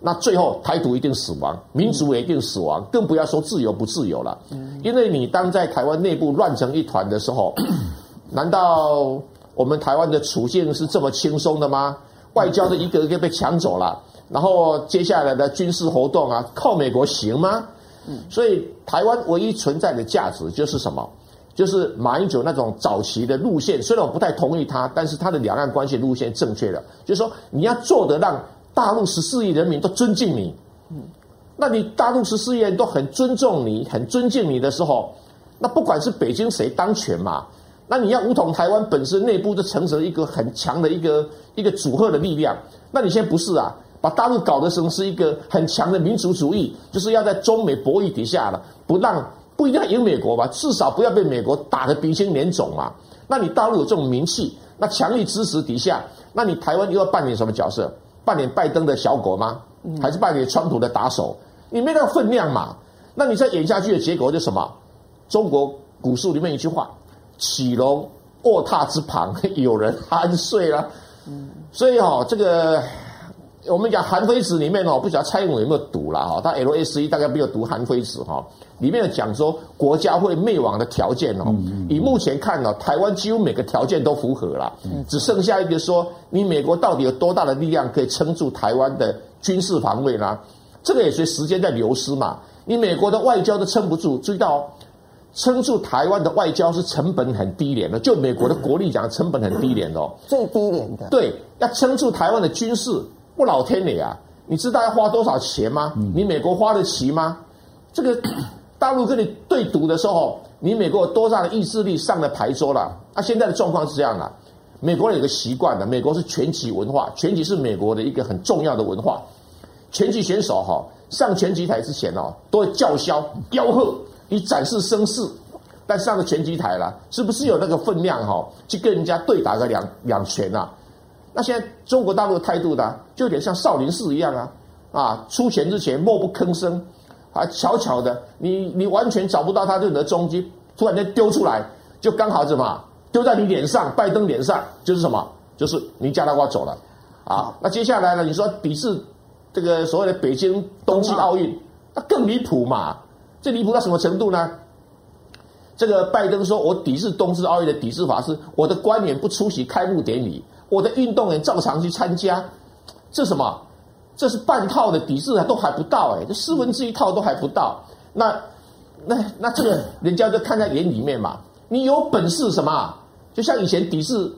那最后台独一定死亡，民主也一定死亡，更不要说自由不自由了。因为你当在台湾内部乱成一团的时候，难道我们台湾的处境是这么轻松的吗？外交的一个一个被抢走了。然后接下来的军事活动啊，靠美国行吗？所以台湾唯一存在的价值就是什么？就是马英九那种早期的路线。虽然我不太同意他，但是他的两岸关系路线正确的，就是说你要做得让大陆十四亿人民都尊敬你。嗯，那你大陆十四亿人都很尊重你、很尊敬你的时候，那不管是北京谁当权嘛，那你要武统台湾本身内部就成成一个很强的一个一个组合的力量。那你现在不是啊？把大陆搞得成是一个很强的民族主义，就是要在中美博弈底下了，不让不一定要赢美国吧，至少不要被美国打得鼻青脸肿嘛。那你大陆有这种名气，那强力支持底下，那你台湾又要扮演什么角色？扮演拜登的小狗吗？还是扮演川普的打手？你没那个分量嘛？那你再演下去的结果就是什么？中国古书里面一句话：“起龙卧榻之旁，有人酣睡了。”所以哦，这个。我们讲《韩非子》里面哦，不晓得蔡英文有没有读了哈？他 LSE 大概没有读《韩非子》哈。里面有讲说国家会灭亡的条件哦，以目前看呢，台湾几乎每个条件都符合了，只剩下一个说，你美国到底有多大的力量可以撑住台湾的军事防卫呢？这个也随时间在流失嘛。你美国的外交都撑不住，注意到哦，撑住台湾的外交是成本很低廉的，就美国的国力讲，成本很低廉哦，最低廉的。对，要撑住台湾的军事。不老天爷啊！你知道要花多少钱吗？你美国花得起吗？这个 大陆跟你对赌的时候，你美国有多大的意志力上了牌桌了？啊，现在的状况是这样的：美国人有个习惯的，美国是拳击文化，拳击是美国的一个很重要的文化。拳击选手哈上拳击台之前哦，都会叫嚣吆喝，以展示声势。但上了拳击台了，是不是有那个分量哈？去跟人家对打个两两拳啊？那现在中国大陆的态度呢，就有点像少林寺一样啊，啊，出钱之前默不吭声，啊，悄悄的，你你完全找不到他任何踪迹，突然间丢出来，就刚好什么，丢在你脸上，拜登脸上，就是什么，就是尼加拉瓜走了，啊，那接下来呢，你说抵制这个所谓的北京冬季奥运，那更离谱嘛，这离谱到什么程度呢？这个拜登说我抵制冬季奥运的抵制法是，我的官员不出席开幕典礼。我的运动员照常去参加，这什么？这是半套的抵制都还不到哎，这四分之一套都还不到。那那那这个人家就看在眼里面嘛。你有本事什么？就像以前抵制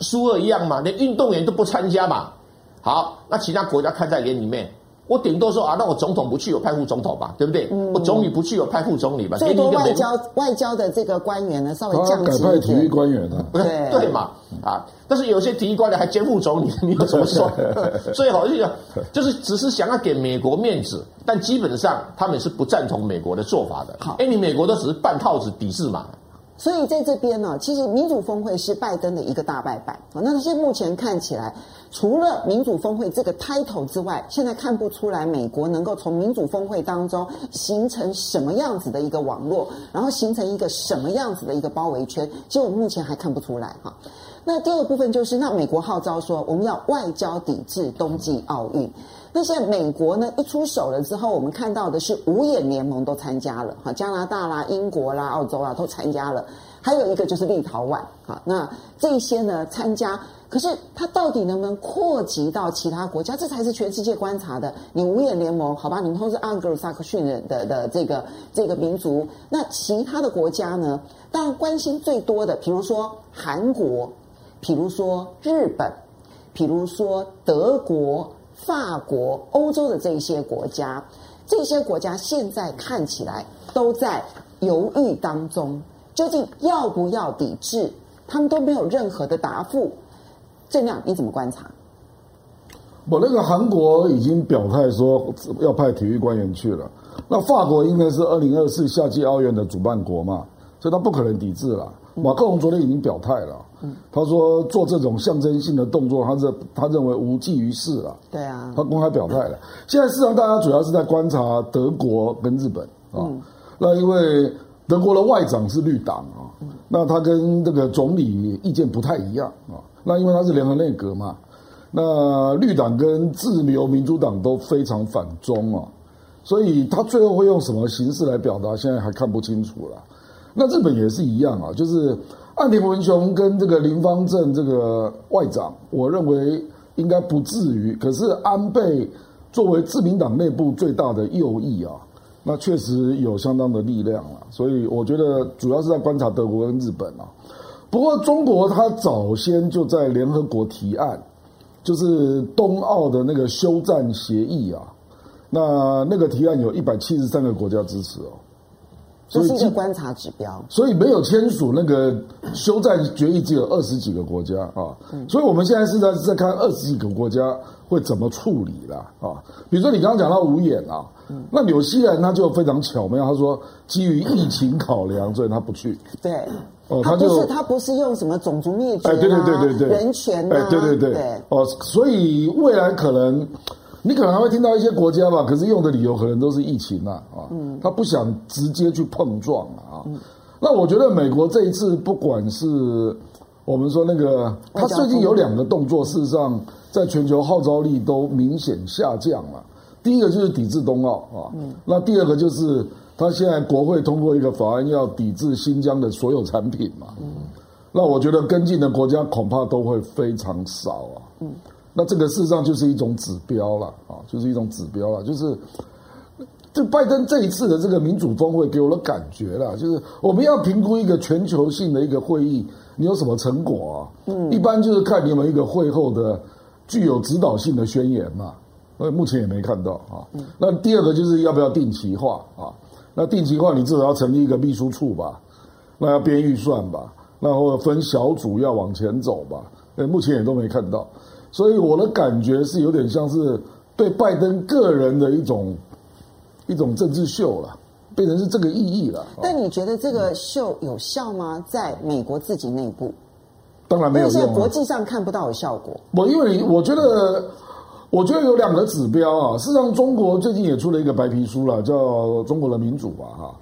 苏俄一样嘛，连运动员都不参加嘛。好，那其他国家看在眼里面。我顶多说啊，那我总统不去，我派副总统吧，对不对？嗯、我总理不去，我派副总理吧。最多外交外交的这个官员呢，稍微降级一点。改派体育官员呢？对 对嘛啊！但是有些体育官员还兼副总理，你有什么说？所以好像就是只是想要给美国面子，但基本上他们是不赞同美国的做法的。好，哎，你美国都只是半套子抵制嘛。所以在这边呢，其实民主峰会是拜登的一个大败笔啊。那现在目前看起来，除了民主峰会这个 title 之外，现在看不出来美国能够从民主峰会当中形成什么样子的一个网络，然后形成一个什么样子的一个包围圈。其实我目前还看不出来哈。那第二部分就是，那美国号召说我们要外交抵制冬季奥运。那现在美国呢一出手了之后，我们看到的是五眼联盟都参加了，哈，加拿大啦、英国啦、澳洲啦都参加了，还有一个就是立陶宛，哈，那这些呢参加，可是它到底能不能扩及到其他国家？这才是全世界观察的。你五眼联盟，好吧，你们都是盎格鲁撒克逊人的的这个这个民族，那其他的国家呢？当然关心最多的，比如说韩国，比如说日本，比如说德国。法国、欧洲的这些国家，这些国家现在看起来都在犹豫当中，究竟要不要抵制？他们都没有任何的答复。正亮，你怎么观察？我那个韩国已经表态说要派体育官员去了，那法国应该是二零二四夏季奥运的主办国嘛，所以他不可能抵制了。马克龙昨天已经表态了。他说做这种象征性的动作，他认他认为无济于事了。对啊，他公开表态了。现在市场大家主要是在观察德国跟日本啊。那因为德国的外长是绿党啊，那他跟这个总理意见不太一样啊。那因为他是联合内阁嘛，那绿党跟自由民主党都非常反中啊，所以他最后会用什么形式来表达，现在还看不清楚了。那日本也是一样啊，就是。岸田文雄跟这个林芳正这个外长，我认为应该不至于。可是安倍作为自民党内部最大的右翼啊，那确实有相当的力量了。所以我觉得主要是在观察德国跟日本啊。不过中国他早先就在联合国提案，就是冬奥的那个休战协议啊。那那个提案有一百七十三个国家支持哦。这是一个观察指标。所以没有签署那个休战决议，只有二十几个国家啊。所以我们现在是在在看二十几个国家会怎么处理了啊。比如说你刚刚讲到五眼啊，那纽西兰他就非常巧妙，他说基于疫情考量，所以他不去。对。哦，他不是他不是用什么种族灭绝啊，对对对对对，人权啊，对对对，哦，所以未来可能你可能还会听到一些国家吧，可是用的理由可能都是疫情啊，啊，他不想直接去碰撞啊。那我觉得美国这一次不管是我们说那个，他最近有两个动作，事实上在全球号召力都明显下降了。第一个就是抵制冬奥啊，那第二个就是。他现在国会通过一个法案，要抵制新疆的所有产品嘛？嗯，那我觉得跟进的国家恐怕都会非常少啊。嗯，那这个事实上就是一种指标了啊，就是一种指标了。就是这拜登这一次的这个民主峰会给我的感觉了，就是我们要评估一个全球性的一个会议，你有什么成果啊？嗯，一般就是看你有没有一个会后的具有指导性的宣言嘛。那目前也没看到啊。嗯，那第二个就是要不要定期化啊？那定期化，你至少要成立一个秘书处吧？那要编预算吧？那或者分小组要往前走吧？呃，目前也都没看到，所以我的感觉是有点像是对拜登个人的一种一种政治秀了，变成是这个意义了。但你觉得这个秀有效吗？在美国自己内部？当然没有在国际上看不到有效果。我因为我觉得。我觉得有两个指标啊，事实上，中国最近也出了一个白皮书了，叫《中国的民主》吧，哈。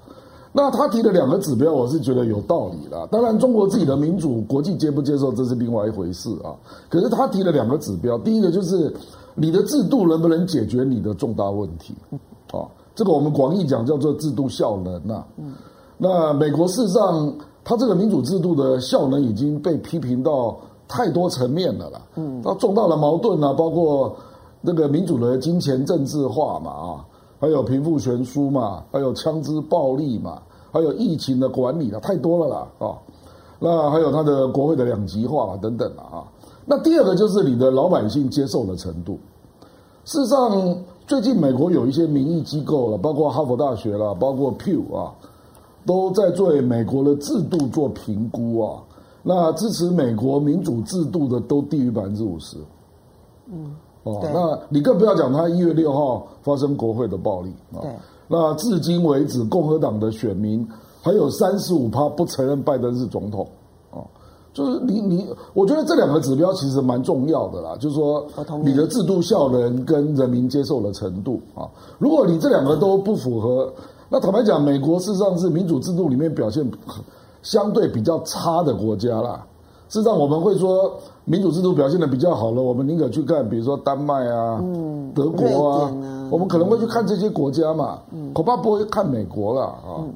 那他提的两个指标，我是觉得有道理的。当然，中国自己的民主，国际接不接受，这是另外一回事啊。可是他提了两个指标，第一个就是你的制度能不能解决你的重大问题啊？这个我们广义讲叫做制度效能啊。那美国事实上，他这个民主制度的效能已经被批评到太多层面了啦。嗯，那重大的矛盾啊，包括。那个民主的金钱政治化嘛啊，还有贫富悬殊嘛，还有枪支暴力嘛，还有疫情的管理啊，太多了啦啊。那还有他的国会的两极化等等啊。那第二个就是你的老百姓接受的程度。事实上，最近美国有一些民意机构了，包括哈佛大学了，包括 Pew 啊，都在对美国的制度做评估啊。那支持美国民主制度的都低于百分之五十。嗯。哦，那你更不要讲他一月六号发生国会的暴力啊。对，那至今为止，共和党的选民还有三十五趴不承认拜登是总统啊。就是你你，我觉得这两个指标其实蛮重要的啦。就是说，你的制度效能跟人民接受的程度啊。如果你这两个都不符合，那坦白讲，美国事实上是民主制度里面表现相对比较差的国家啦。事实上，我们会说民主制度表现得比较好了，我们宁可去看，比如说丹麦啊、嗯、德国啊，啊我们可能会去看这些国家嘛，嗯、恐怕不会看美国了啊。嗯、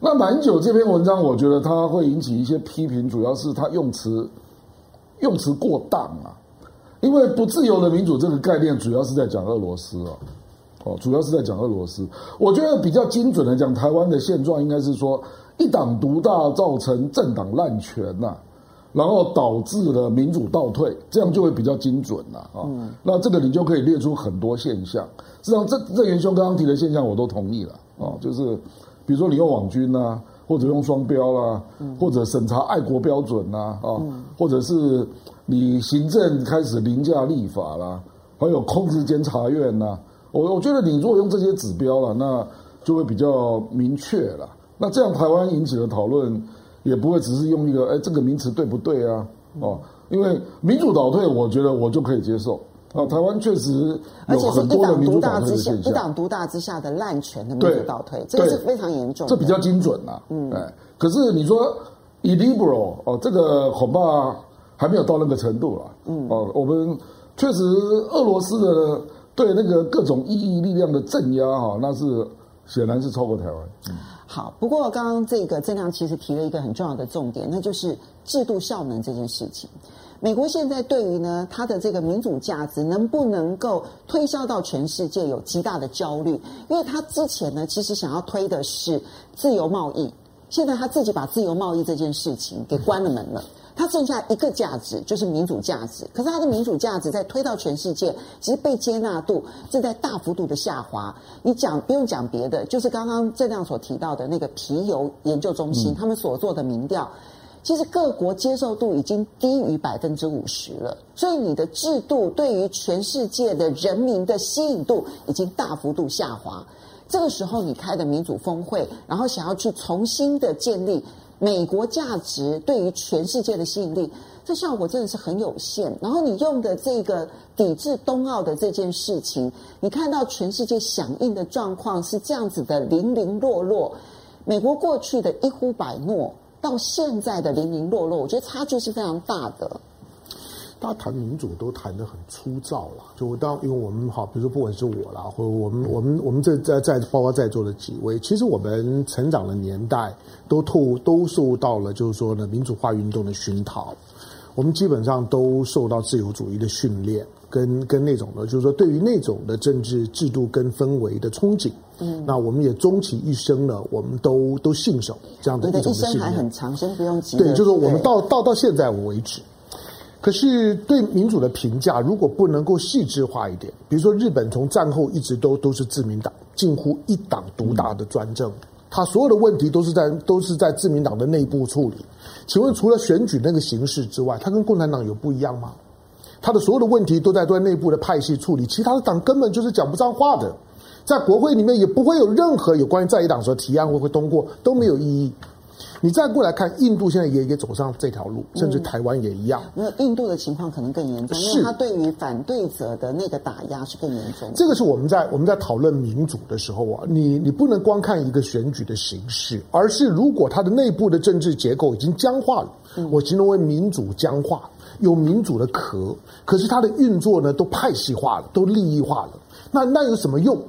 那马英九这篇文章，我觉得它会引起一些批评，主要是它用词用词过当啊，因为不自由的民主这个概念，主要是在讲俄罗斯啊，哦，主要是在讲俄罗斯。我觉得比较精准的讲，台湾的现状应该是说一党独大造成政党滥权呐、啊。然后导致了民主倒退，这样就会比较精准了啊。嗯、那这个你就可以列出很多现象。实际上，这这元兄刚刚提的现象我都同意了啊。就是比如说你用网军呐、啊，或者用双标啦、啊，嗯、或者审查爱国标准呐啊，嗯、或者是你行政开始凌驾立法啦，还有控制监察院呐。我我觉得你如果用这些指标了，那就会比较明确了。那这样台湾引起的讨论。也不会只是用一个哎，这个名词对不对啊？哦，因为民主倒退，我觉得我就可以接受啊。台湾确实有很多的民主倒退的现象，一党独大之下的滥权的民主倒退，这个是非常严重的。这比较精准呐，嗯，哎，可是你说 illiberal 哦，这个恐怕还没有到那个程度了，嗯，哦，我们确实俄罗斯的对那个各种异议力量的镇压哈，那是显然是超过台湾，嗯。好，不过刚刚这个郑亮其实提了一个很重要的重点，那就是制度效能这件事情。美国现在对于呢它的这个民主价值能不能够推销到全世界有极大的焦虑，因为他之前呢其实想要推的是自由贸易。现在他自己把自由贸易这件事情给关了门了。它剩下一个价值，就是民主价值。可是它的民主价值在推到全世界，其实被接纳度正在大幅度的下滑。你讲不用讲别的，就是刚刚郑亮所提到的那个皮尤研究中心，他们所做的民调，其实各国接受度已经低于百分之五十了。所以你的制度对于全世界的人民的吸引度已经大幅度下滑。这个时候你开的民主峰会，然后想要去重新的建立。美国价值对于全世界的吸引力，这效果真的是很有限。然后你用的这个抵制冬奥的这件事情，你看到全世界响应的状况是这样子的零零落落。美国过去的一呼百诺，到现在的零零落落，我觉得差距是非常大的。大家谈民主都谈得很粗糙了，就当因为我们好，比如说不管是我啦，或者我们我们我们这在在包括在座的几位，其实我们成长的年代都透都受到了就是说呢民主化运动的熏陶，我们基本上都受到自由主义的训练，跟跟那种的，就是说对于那种的政治制度跟氛围的憧憬，嗯，那我们也终其一生呢，我们都都信守这样的一种的信念。一生还很长，先不用急。对，就是我们到到到现在为止。可是对民主的评价，如果不能够细致化一点，比如说日本从战后一直都都是自民党，近乎一党独大的专政，他所有的问题都是在都是在自民党的内部处理。请问除了选举那个形式之外，他跟共产党有不一样吗？他的所有的问题都在对内部的派系处理，其他的党根本就是讲不上话的，在国会里面也不会有任何有关于在野党所提案会会通过都没有意义。你再过来看，印度现在也也走上这条路，甚至台湾也一样。那、嗯、印度的情况可能更严重，因为他对于反对者的那个打压是更严重。这个是我们在我们在讨论民主的时候啊，你你不能光看一个选举的形式，而是如果它的内部的政治结构已经僵化了，嗯、我形容为民主僵化，有民主的壳，可是它的运作呢都派系化了，都利益化了，那那有什么用？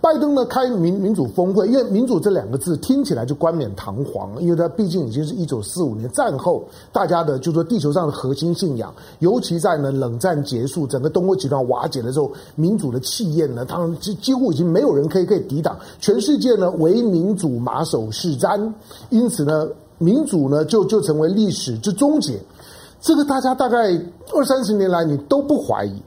拜登呢开民民主峰会，因为民主这两个字听起来就冠冕堂皇，因为它毕竟已经是一九四五年战后大家的，就说地球上的核心信仰，尤其在呢冷战结束，整个东欧集团瓦解的时候，民主的气焰呢，当然几几乎已经没有人可以可以抵挡，全世界呢唯民主马首是瞻，因此呢民主呢就就成为历史之终结，这个大家大概二三十年来你都不怀疑，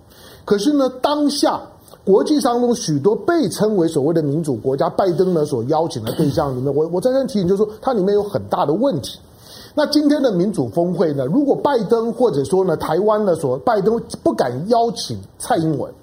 可是呢当下。国际当中许多被称为所谓的民主国家，拜登呢所邀请的对象里面，我我再三提醒，就是说它里面有很大的问题。那今天的民主峰会呢，如果拜登或者说呢台湾呢所拜登不敢邀请蔡英文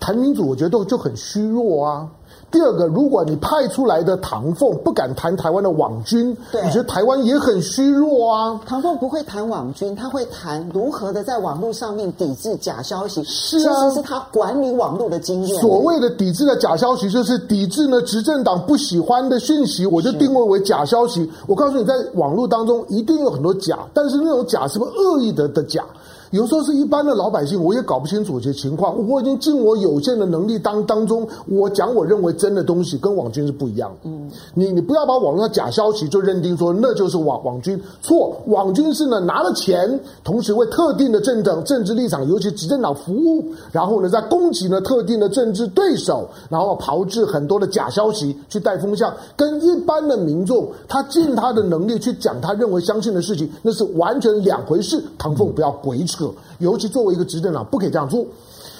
谈民主，我觉得就很虚弱啊。第二个，如果你派出来的唐凤不敢谈台湾的网军，你觉得台湾也很虚弱啊？唐凤不会谈网军，他会谈如何的在网络上面抵制假消息。是啊，其实是他管理网络的经验。所谓的抵制的假消息，就是抵制呢执政党不喜欢的讯息，我就定位为假消息。我告诉你，在网络当中一定有很多假，但是那种假是不是恶意的的假？有时候是一般的老百姓，我也搞不清楚这些情况。我已经尽我有限的能力当当中，我讲我认为真的东西，跟网军是不一样的。嗯，你你不要把网络上假消息就认定说那就是网网军，错，网军是呢拿了钱，同时为特定的政党政治立场，尤其执政党服务，然后呢在攻击呢特定的政治对手，然后炮制很多的假消息去带风向，跟一般的民众他尽他的能力去讲他认为相信的事情，那是完全两回事。唐凤不要鬼扯。尤其作为一个执政党，不可以这样做。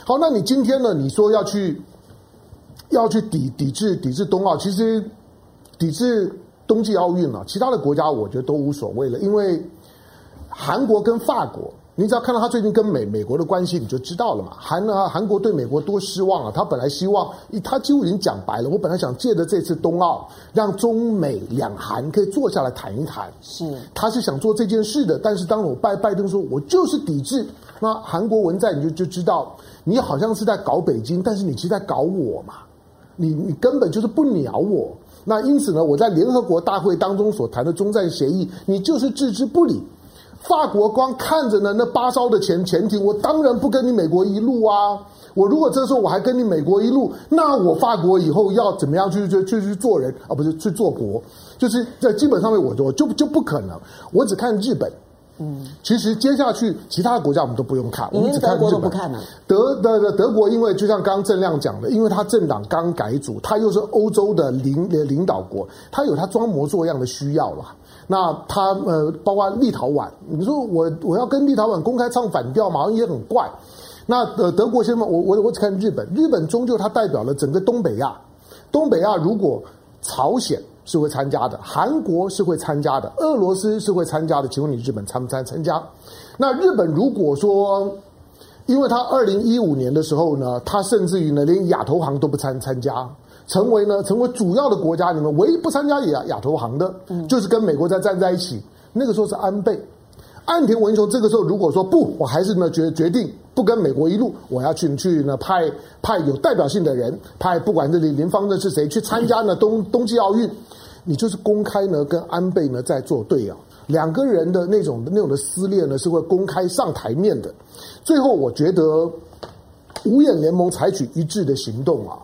好，那你今天呢？你说要去要去抵抵制抵制冬奥，其实抵制冬季奥运啊，其他的国家我觉得都无所谓了，因为韩国跟法国。你只要看到他最近跟美美国的关系，你就知道了嘛。韩啊，韩国对美国多失望啊！他本来希望，他几乎已经讲白了。我本来想借着这次冬奥，让中美两韩可以坐下来谈一谈。是，他是想做这件事的。但是当我拜拜登说，我就是抵制，那韩国文在你就就知道，你好像是在搞北京，但是你其实在搞我嘛。你你根本就是不鸟我。那因此呢，我在联合国大会当中所谈的中战协议，你就是置之不理。法国光看着呢，那八艘的潜潜艇，我当然不跟你美国一路啊！我如果这时候我还跟你美国一路，那我法国以后要怎么样去去去去做人啊？不是去做国，就是在基本上面我我就就不可能。我只看日本，嗯，其实接下去其他的国家我们都不用看，我们只看日本。德。德德国，因为就像刚刚正亮讲的，因为他政党刚改组，他又是欧洲的领领导国，他有他装模作样的需要了。那他呃，包括立陶宛，你说我我要跟立陶宛公开唱反调嘛，也很怪。那呃，德国先嘛，我我我只看日本，日本终究它代表了整个东北亚。东北亚如果朝鲜是会参加的，韩国是会参加的，俄罗斯是会参加的，请问你日本参不参参加？那日本如果说，因为他二零一五年的时候呢，他甚至于呢连亚投行都不参参加，成为呢成为主要的国家里面唯一不参加亚亚投行的，就是跟美国在站在一起。那个时候是安倍。岸田文雄这个时候如果说不，我还是呢决决定不跟美国一路，我要去去呢派派有代表性的人，派不管这里林方的是谁去参加呢冬冬季奥运，你就是公开呢跟安倍呢在作对啊，两个人的那种那种的撕裂呢是会公开上台面的。最后我觉得五眼联盟采取一致的行动啊，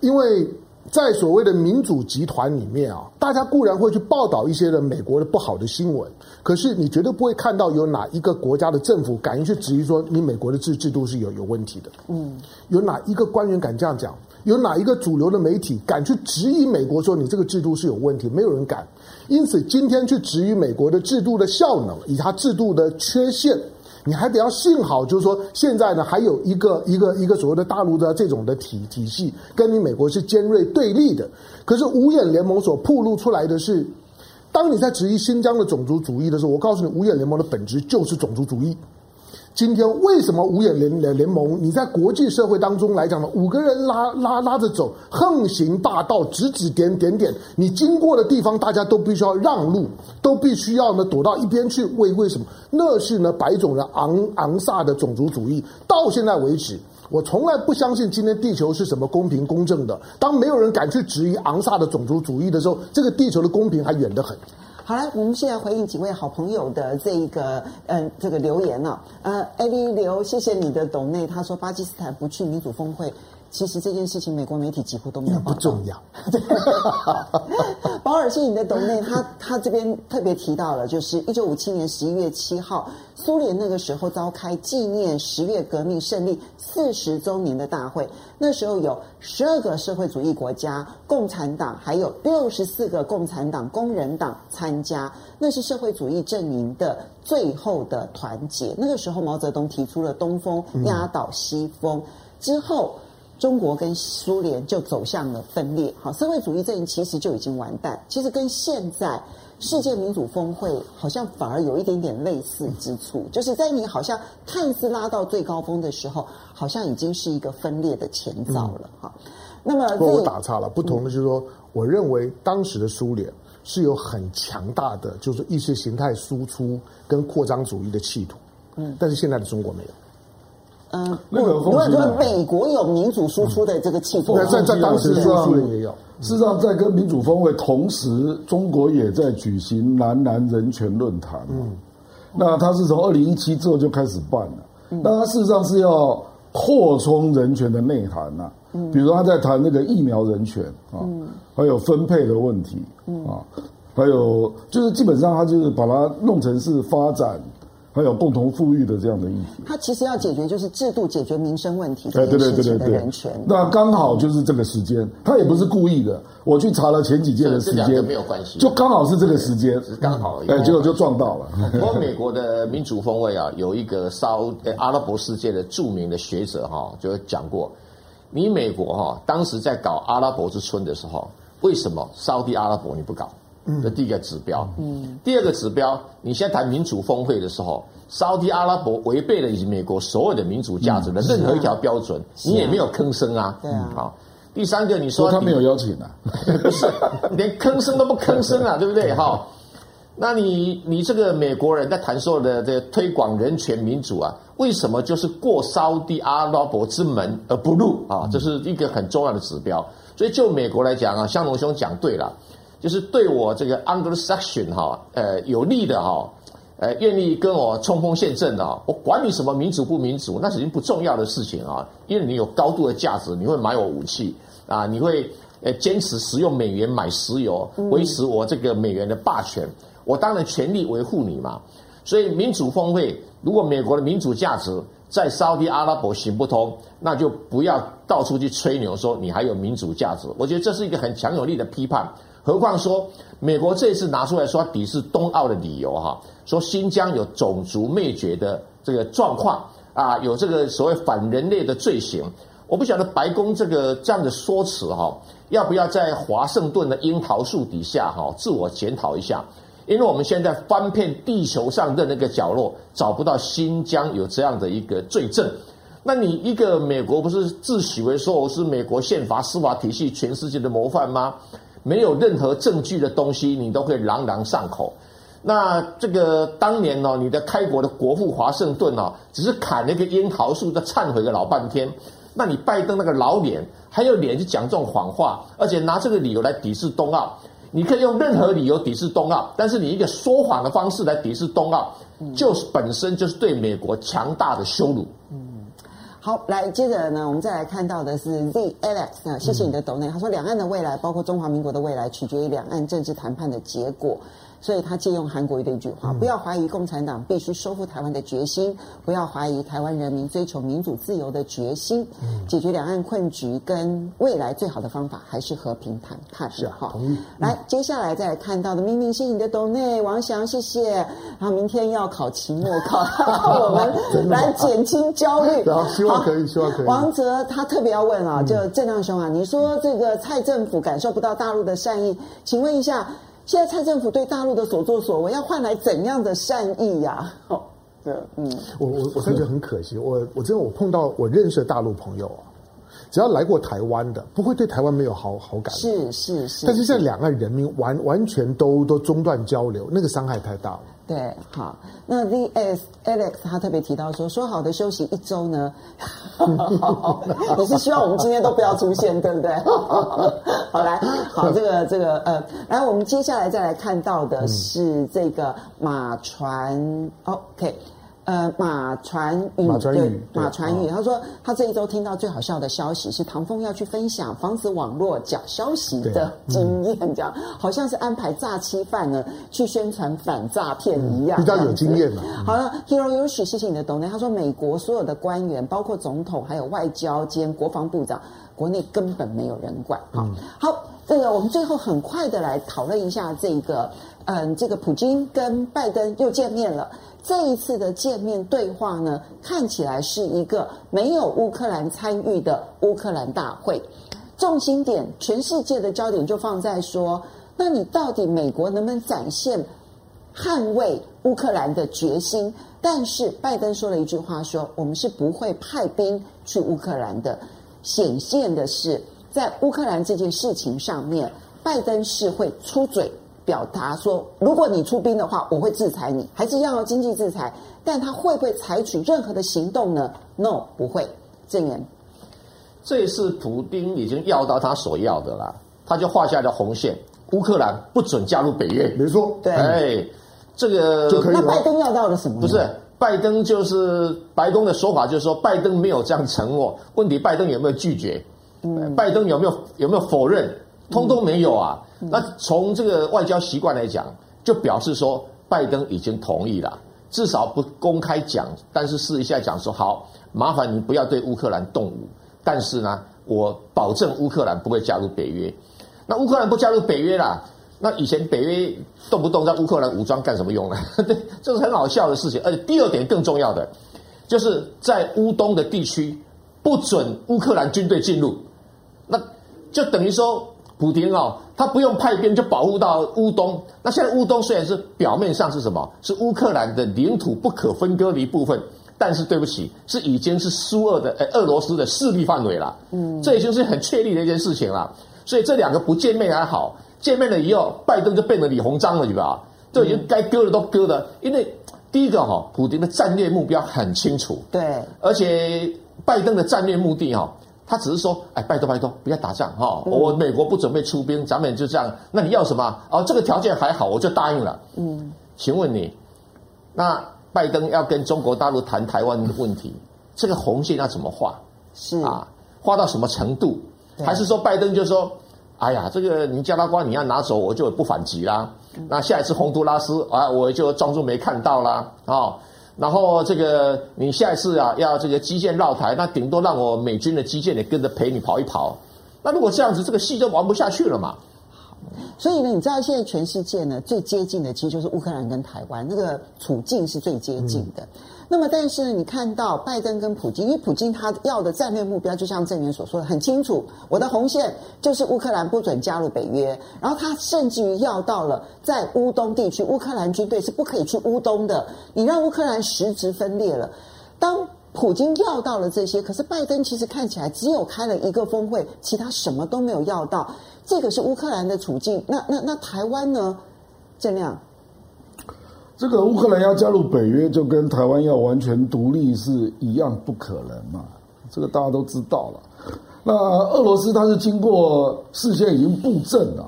因为。在所谓的民主集团里面啊，大家固然会去报道一些的美国的不好的新闻，可是你绝对不会看到有哪一个国家的政府敢于去质疑说你美国的制制度是有有问题的。嗯，有哪一个官员敢这样讲？有哪一个主流的媒体敢去质疑美国说你这个制度是有问题？没有人敢。因此，今天去质疑美国的制度的效能，以及它制度的缺陷。你还得要幸好，就是说现在呢，还有一个一个一个所谓的大陆的这种的体体系，跟你美国是尖锐对立的。可是五眼联盟所暴露出来的是，当你在质疑新疆的种族主义的时候，我告诉你，五眼联盟的本质就是种族主义。今天为什么五眼联联联盟？你在国际社会当中来讲呢？五个人拉拉拉着走，横行霸道，指指点点点。你经过的地方，大家都必须要让路，都必须要呢躲到一边去。为为什么？那是呢白种人昂昂萨的种族主义。到现在为止，我从来不相信今天地球是什么公平公正的。当没有人敢去质疑昂萨的种族主义的时候，这个地球的公平还远得很。好了，我们现在回应几位好朋友的这一个嗯、这个留言呢、啊。呃，艾莉刘，谢谢你的董内。他说巴基斯坦不去民主峰会，其实这件事情美国媒体几乎都没有。不重要。保尔谢你的董内，他他这边特别提到了，就是一九五七年十一月七号，苏联那个时候召开纪念十月革命胜利四十周年的大会。那时候有十二个社会主义国家、共产党，还有六十四个共产党、工人党参加。那是社会主义阵营的最后的团结。那个时候，毛泽东提出了东风压倒西风。之后，中国跟苏联就走向了分裂。好，社会主义阵营其实就已经完蛋。其实跟现在。世界民主峰会好像反而有一点点类似之处，就是在你好像看似拉到最高峰的时候，好像已经是一个分裂的前兆了哈。嗯、那么，不过我打岔了，不同的就是说，嗯、我认为当时的苏联是有很强大的就是意识形态输出跟扩张主义的企图，嗯，但是现在的中国没有。嗯，那个如果说美国有民主输出的这个气氛，在在当时苏联也有。事实上，在跟民主峰会同时，中国也在举行南南人权论坛。嗯，那他是从二零一七之后就开始办了。嗯，那他事实上是要扩充人权的内涵呐。嗯，比如说他在谈那个疫苗人权啊，嗯，还有分配的问题，嗯啊，还有就是基本上他就是把它弄成是发展。还有共同富裕的这样的议题，他其实要解决就是制度解决民生问题，对对对对对，人权。那刚好就是这个时间，他也不是故意的。我去查了前几届的时间，没有关系，就刚好是这个时间，刚好。哎，结果就撞到了。不过美国的民主风味啊，有一个烧阿拉伯世界的著名的学者哈，就讲过，你美国哈当时在搞阿拉伯之春的时候，为什么沙地阿拉伯你不搞？这第一个指标，嗯，第二个指标，你现在谈民主峰会的时候，沙特阿拉伯违背了以美国所有的民主价值的任何一条标准，你也没有吭声啊，对啊，好，第三个，你说他没有邀请啊，不是，连吭声都不吭声啊，对不对？哈，那你你这个美国人在谈所有的这个推广人权民主啊，为什么就是过沙特阿拉伯之门而不入？啊？这是一个很重要的指标。所以就美国来讲啊，香龙兄讲对了。就是对我这个 Anglo-Saxon 哈，呃，有利的哈，呃，愿意跟我冲锋陷阵的，我管你什么民主不民主，那是已经不重要的事情啊。因为你有高度的价值，你会买我武器啊，你会呃坚持使用美元买石油，维持我这个美元的霸权，我当然全力维护你嘛。所以民主峰会，如果美国的民主价值在沙特阿拉伯行不通，那就不要到处去吹牛说你还有民主价值。我觉得这是一个很强有力的批判。何况说美国这次拿出来说抵制冬奥的理由哈，说新疆有种族灭绝的这个状况啊，有这个所谓反人类的罪行。我不晓得白宫这个这样的说辞哈，要不要在华盛顿的樱桃树底下哈自我检讨一下？因为我们现在翻遍地球上的那个角落，找不到新疆有这样的一个罪证。那你一个美国不是自诩为说我是美国宪法司法体系全世界的模范吗？没有任何证据的东西，你都会朗朗上口。那这个当年呢，你的开国的国父华盛顿哦，只是砍了一个樱桃树，在忏悔了老半天。那你拜登那个老脸还有脸去讲这种谎话，而且拿这个理由来抵制冬奥。你可以用任何理由抵制冬奥，但是你一个说谎的方式来抵制冬奥，就是本身就是对美国强大的羞辱。嗯，好，来接着呢，我们再来看到的是 Z Alex 啊，谢谢你的抖内，他说两岸的未来，包括中华民国的未来，取决于两岸政治谈判的结果。所以他借用韩国瑜的一句话：“不要怀疑共产党必须收复台湾的决心，不要怀疑台湾人民追求民主自由的决心。解决两岸困局跟未来最好的方法还是和平谈判。”是哈，同意。来，接下来再来看到的，明明谢谢你的董内，王翔谢谢。然后明天要考期末考，我们来减轻焦虑。好，希望可以，希望可以。王泽他特别要问啊，就郑亮兄啊，你说这个蔡政府感受不到大陆的善意，请问一下。现在蔡政府对大陆的所作所为，要换来怎样的善意呀、啊？哦，对，嗯，我我我真觉得很可惜。我我真的我碰到我认识的大陆朋友啊，只要来过台湾的，不会对台湾没有好好感。是是是。但是现在两岸人民完完全都都中断交流，那个伤害太大了。对，好，那 VS Alex 他特别提到说，说好的休息一周呢？你是希望我们今天都不要出现，对不对？好，来，好，这个这个呃，来，我们接下来再来看到的是这个马传，OK。呃，马传宇，马传宇，马传宇，他说他这一周听到最好笑的消息是唐凤要去分享防止网络假消息的经验，这样好像是安排诈欺犯呢去宣传反诈骗一样，比较有经验了。好了，Hero Yoshi 谢谢你的懂内。他说美国所有的官员，包括总统，还有外交兼国防部长，国内根本没有人管。好，好，这个我们最后很快的来讨论一下这个，嗯，这个普京跟拜登又见面了。这一次的见面对话呢，看起来是一个没有乌克兰参与的乌克兰大会，重心点，全世界的焦点就放在说，那你到底美国能不能展现捍卫乌克兰的决心？但是拜登说了一句话说，我们是不会派兵去乌克兰的，显现的是在乌克兰这件事情上面，拜登是会出嘴。表达说，如果你出兵的话，我会制裁你，还是要经济制裁？但他会不会采取任何的行动呢？No，不会。郑源，这次普丁已经要到他所要的了，他就画下了红线，乌克兰不准加入北约。没错，对，哎，这个就可以。那拜登要到了什么？不是，拜登就是白宫的说法，就是说拜登没有这样承诺。问题，拜登有没有拒绝？嗯，拜登有没有有没有否认？通通没有啊。那从这个外交习惯来讲，就表示说拜登已经同意了，至少不公开讲，但是私底下讲说好，麻烦你不要对乌克兰动武，但是呢，我保证乌克兰不会加入北约。那乌克兰不加入北约啦，那以前北约动不动在乌克兰武装干什么用呢？对，这是很好笑的事情。而且第二点更重要的，就是在乌东的地区不准乌克兰军队进入，那就等于说。普京哦，他不用派兵就保护到乌东。那现在乌东虽然是表面上是什么，是乌克兰的领土不可分割的一部分，但是对不起，是已经是苏俄的呃俄罗斯的势力范围了。嗯，这已经是很确立的一件事情了。所以这两个不见面还好，见面了以后，拜登就变成李鸿章了，你知道吧？就已经该割的都割了。因为第一个哈，普京的战略目标很清楚，对，而且拜登的战略目的哈。他只是说，哎，拜托拜托，不要打仗哈！我美国不准备出兵，咱们就这样。那你要什么？哦，这个条件还好，我就答应了。嗯，请问你，那拜登要跟中国大陆谈台湾的问题，这个红线要怎么画？是啊，画到什么程度？还是说拜登就说哎呀，这个尼加拉瓜你要拿走，我就不反击啦。那下一次洪都拉斯啊，我就装作没看到啦。啊。然后这个你下一次啊要这个基建绕台，那顶多让我美军的基建也跟着陪你跑一跑。那如果这样子，这个戏就玩不下去了嘛。所以呢，你知道现在全世界呢最接近的其实就是乌克兰跟台湾，那个处境是最接近的。那么，但是呢，你看到拜登跟普京，因为普京他要的战略目标，就像郑源所说的很清楚，我的红线就是乌克兰不准加入北约。然后他甚至于要到了在乌东地区，乌克兰军队是不可以去乌东的。你让乌克兰实质分裂了。当普京要到了这些，可是拜登其实看起来只有开了一个峰会，其他什么都没有要到。这个是乌克兰的处境。那那那台湾呢？郑亮，这个乌克兰要加入北约，就跟台湾要完全独立是一样不可能嘛？这个大家都知道了。那俄罗斯它是经过事先已经布阵了，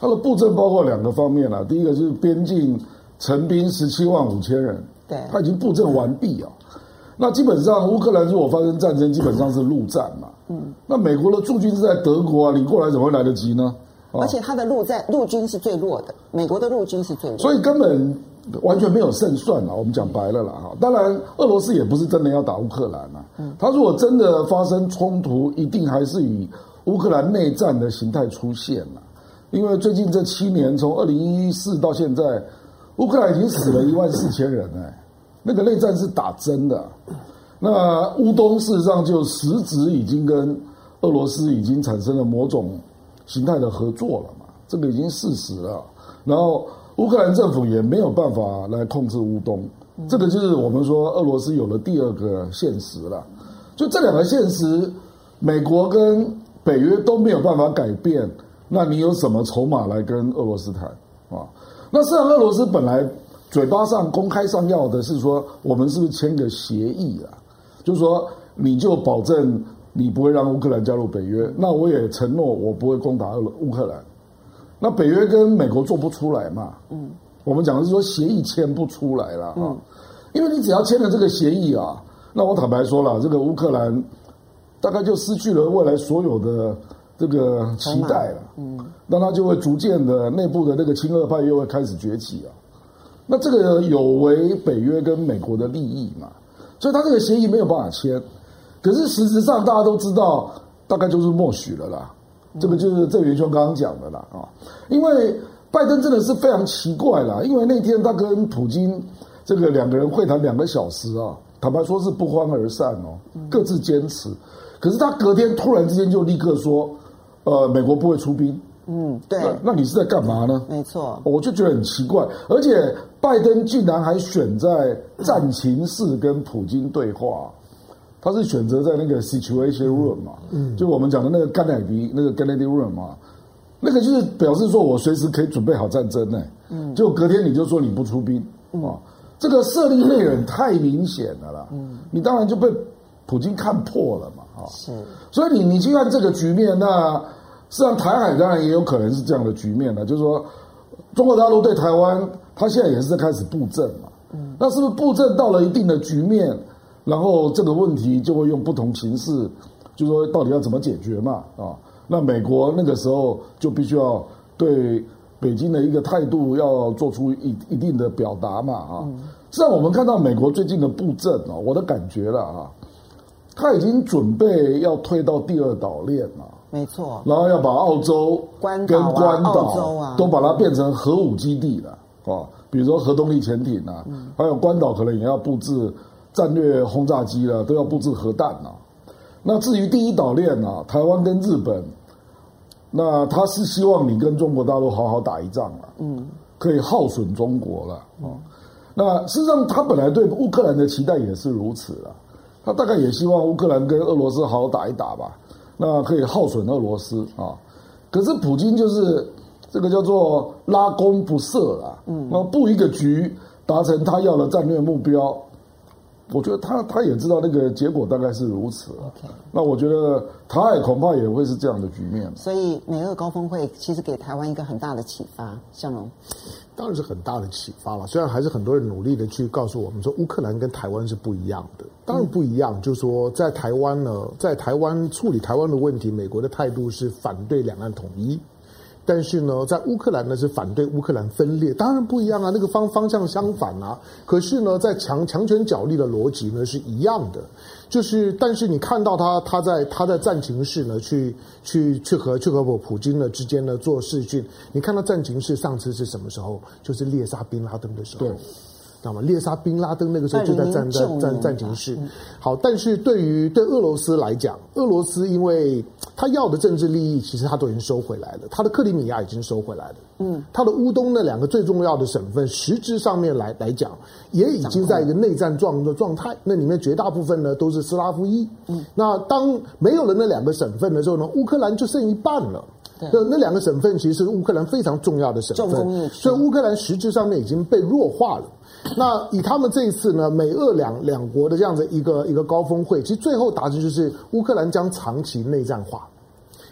它的布阵包括两个方面了。第一个就是边境陈兵十七万五千人，对，它已经布阵完毕啊。那基本上，乌克兰如果发生战争，基本上是陆战嘛。嗯。那美国的驻军是在德国啊，你过来怎么会来得及呢？而且它的陆战陆军是最弱的，美国的陆军是最弱的，所以根本完全没有胜算了。我们讲白了了，哈。当然，俄罗斯也不是真的要打乌克兰啊。嗯。他如果真的发生冲突，一定还是以乌克兰内战的形态出现了。因为最近这七年，从二零一四到现在，乌克兰已经死了一万四千人哎。那个内战是打真的，那乌东事实上就实质已经跟俄罗斯已经产生了某种形态的合作了嘛，这个已经事实了。然后乌克兰政府也没有办法来控制乌东，这个就是我们说俄罗斯有了第二个现实了。就这两个现实，美国跟北约都没有办法改变，那你有什么筹码来跟俄罗斯谈啊？那实际上俄罗斯本来。嘴巴上公开上要的是说，我们是不是签个协议啊？就是说，你就保证你不会让乌克兰加入北约，那我也承诺我不会攻打乌乌克兰。那北约跟美国做不出来嘛？嗯，我们讲的是说协议签不出来了啊，因为你只要签了这个协议啊，那我坦白说了，这个乌克兰大概就失去了未来所有的这个期待了。嗯，那他就会逐渐的内部的那个亲俄派又会开始崛起啊。那这个有违北约跟美国的利益嘛？所以他这个协议没有办法签。可是实质上大家都知道，大概就是默许了啦。这个就是郑元兄刚刚讲的啦啊。因为拜登真的是非常奇怪啦，因为那天他跟普京这个两个人会谈两个小时啊，坦白说是不欢而散哦，各自坚持。可是他隔天突然之间就立刻说，呃，美国不会出兵。嗯，对。那那你是在干嘛呢？没错，我就觉得很奇怪，而且拜登竟然还选在战情室跟普京对话，他是选择在那个 Situation Room 嘛，嗯，就我们讲的那个甘乃迪那个 Kennedy Room 嘛，那个就是表示说我随时可以准备好战争呢，嗯，就隔天你就说你不出兵啊，这个设立内容太明显了啦，嗯，你当然就被普京看破了嘛，啊，是，所以你你去看这个局面那。实际上，台海当然也有可能是这样的局面了，就是说，中国大陆对台湾，它现在也是在开始布阵嘛。嗯。那是不是布阵到了一定的局面，然后这个问题就会用不同形式，就是说到底要怎么解决嘛？啊，那美国那个时候就必须要对北京的一个态度要做出一一定的表达嘛？啊。实际上，我们看到美国最近的布阵啊，我的感觉了啊，他已经准备要退到第二岛链了。没错，然后要把澳洲跟关岛都把它变成核武基地了啊，比如说核动力潜艇啊，还有关岛可能也要布置战略轰炸机了，都要布置核弹了。那至于第一岛链啊，台湾跟日本，那他是希望你跟中国大陆好好打一仗了，嗯，可以耗损中国了啊。那事实上，他本来对乌克兰的期待也是如此了，他大概也希望乌克兰跟俄罗斯好好打一打吧。那可以耗损俄罗斯啊，可是普京就是这个叫做拉弓不射啦，嗯，那布一个局达成他要的战略目标，我觉得他他也知道那个结果大概是如此。OK，那我觉得台海恐怕也会是这样的局面。所以美俄高峰会其实给台湾一个很大的启发，向荣。当然是很大的启发了。虽然还是很多人努力的去告诉我们说，乌克兰跟台湾是不一样的。当然不一样，就是说在台湾呢，在台湾处理台湾的问题，美国的态度是反对两岸统一。但是呢，在乌克兰呢是反对乌克兰分裂，当然不一样啊，那个方方向相反啊。可是呢，在强强权角力的逻辑呢是一样的，就是但是你看到他他在他在战情室呢去去去和去和我普京呢之间呢做视讯，你看到战情室上次是什么时候？就是猎杀宾拉登的时候。对。知道吗？猎杀宾拉登那个时候就在战战战战情室。好，但是对于对俄罗斯来讲，俄罗斯因为他要的政治利益，其实他都已经收回来了。他的克里米亚已经收回来了。嗯，他的乌东那两个最重要的省份，实质上面来来讲，也已经在一个内战状的状态。那里面绝大部分呢都是斯拉夫裔。嗯，那当没有了那两个省份的时候呢，乌克兰就剩一半了。对，那那两个省份其实是乌克兰非常重要的省份，所以乌克兰实质上面已经被弱化了。那以他们这一次呢，美俄两两国的这样的一个一个高峰会，其实最后达成就是乌克兰将长期内战化。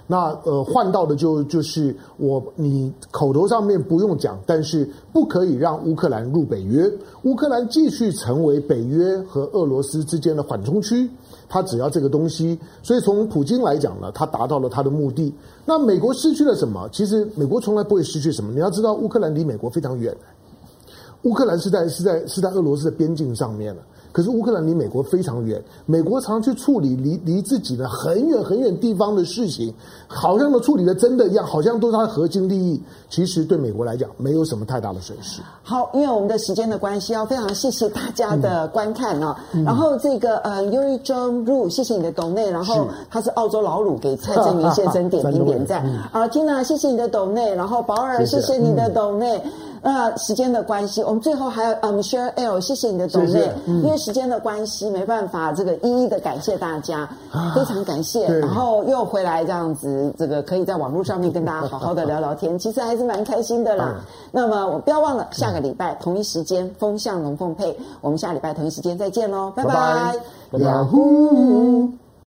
那呃换到的就就是我你口头上面不用讲，但是不可以让乌克兰入北约，乌克兰继续成为北约和俄罗斯之间的缓冲区。他只要这个东西，所以从普京来讲呢，他达到了他的目的。那美国失去了什么？其实美国从来不会失去什么。你要知道，乌克兰离美国非常远。乌克兰是在是在是在俄罗斯的边境上面了。可是乌克兰离美国非常远，美国常去处理离离自己的很远很远地方的事情，好像都处理的真的一样，好像都是它的核心利益。其实对美国来讲，没有什么太大的损失。好，因为我们的时间的关系，要非常谢谢大家的观看啊。嗯、然后这个呃，Yuri John Ru，谢谢你的抖内，然后他是澳洲老鲁，给蔡正明先生点评点赞。啊，Tina，谢谢你的抖内，然后保尔，谢谢你的抖内。那时间的关系，我们最后还有嗯，Share L，谢谢你的抖内，因为时间的关系，没办法这个一一的感谢大家，非常感谢。然后又回来这样子，这个可以在网络上面跟大家好好的聊聊天，其实还是蛮开心的啦。那么我不要忘了，下个礼拜同一时间，风向龙凤配，我们下礼拜同一时间再见喽，拜拜，呀呼。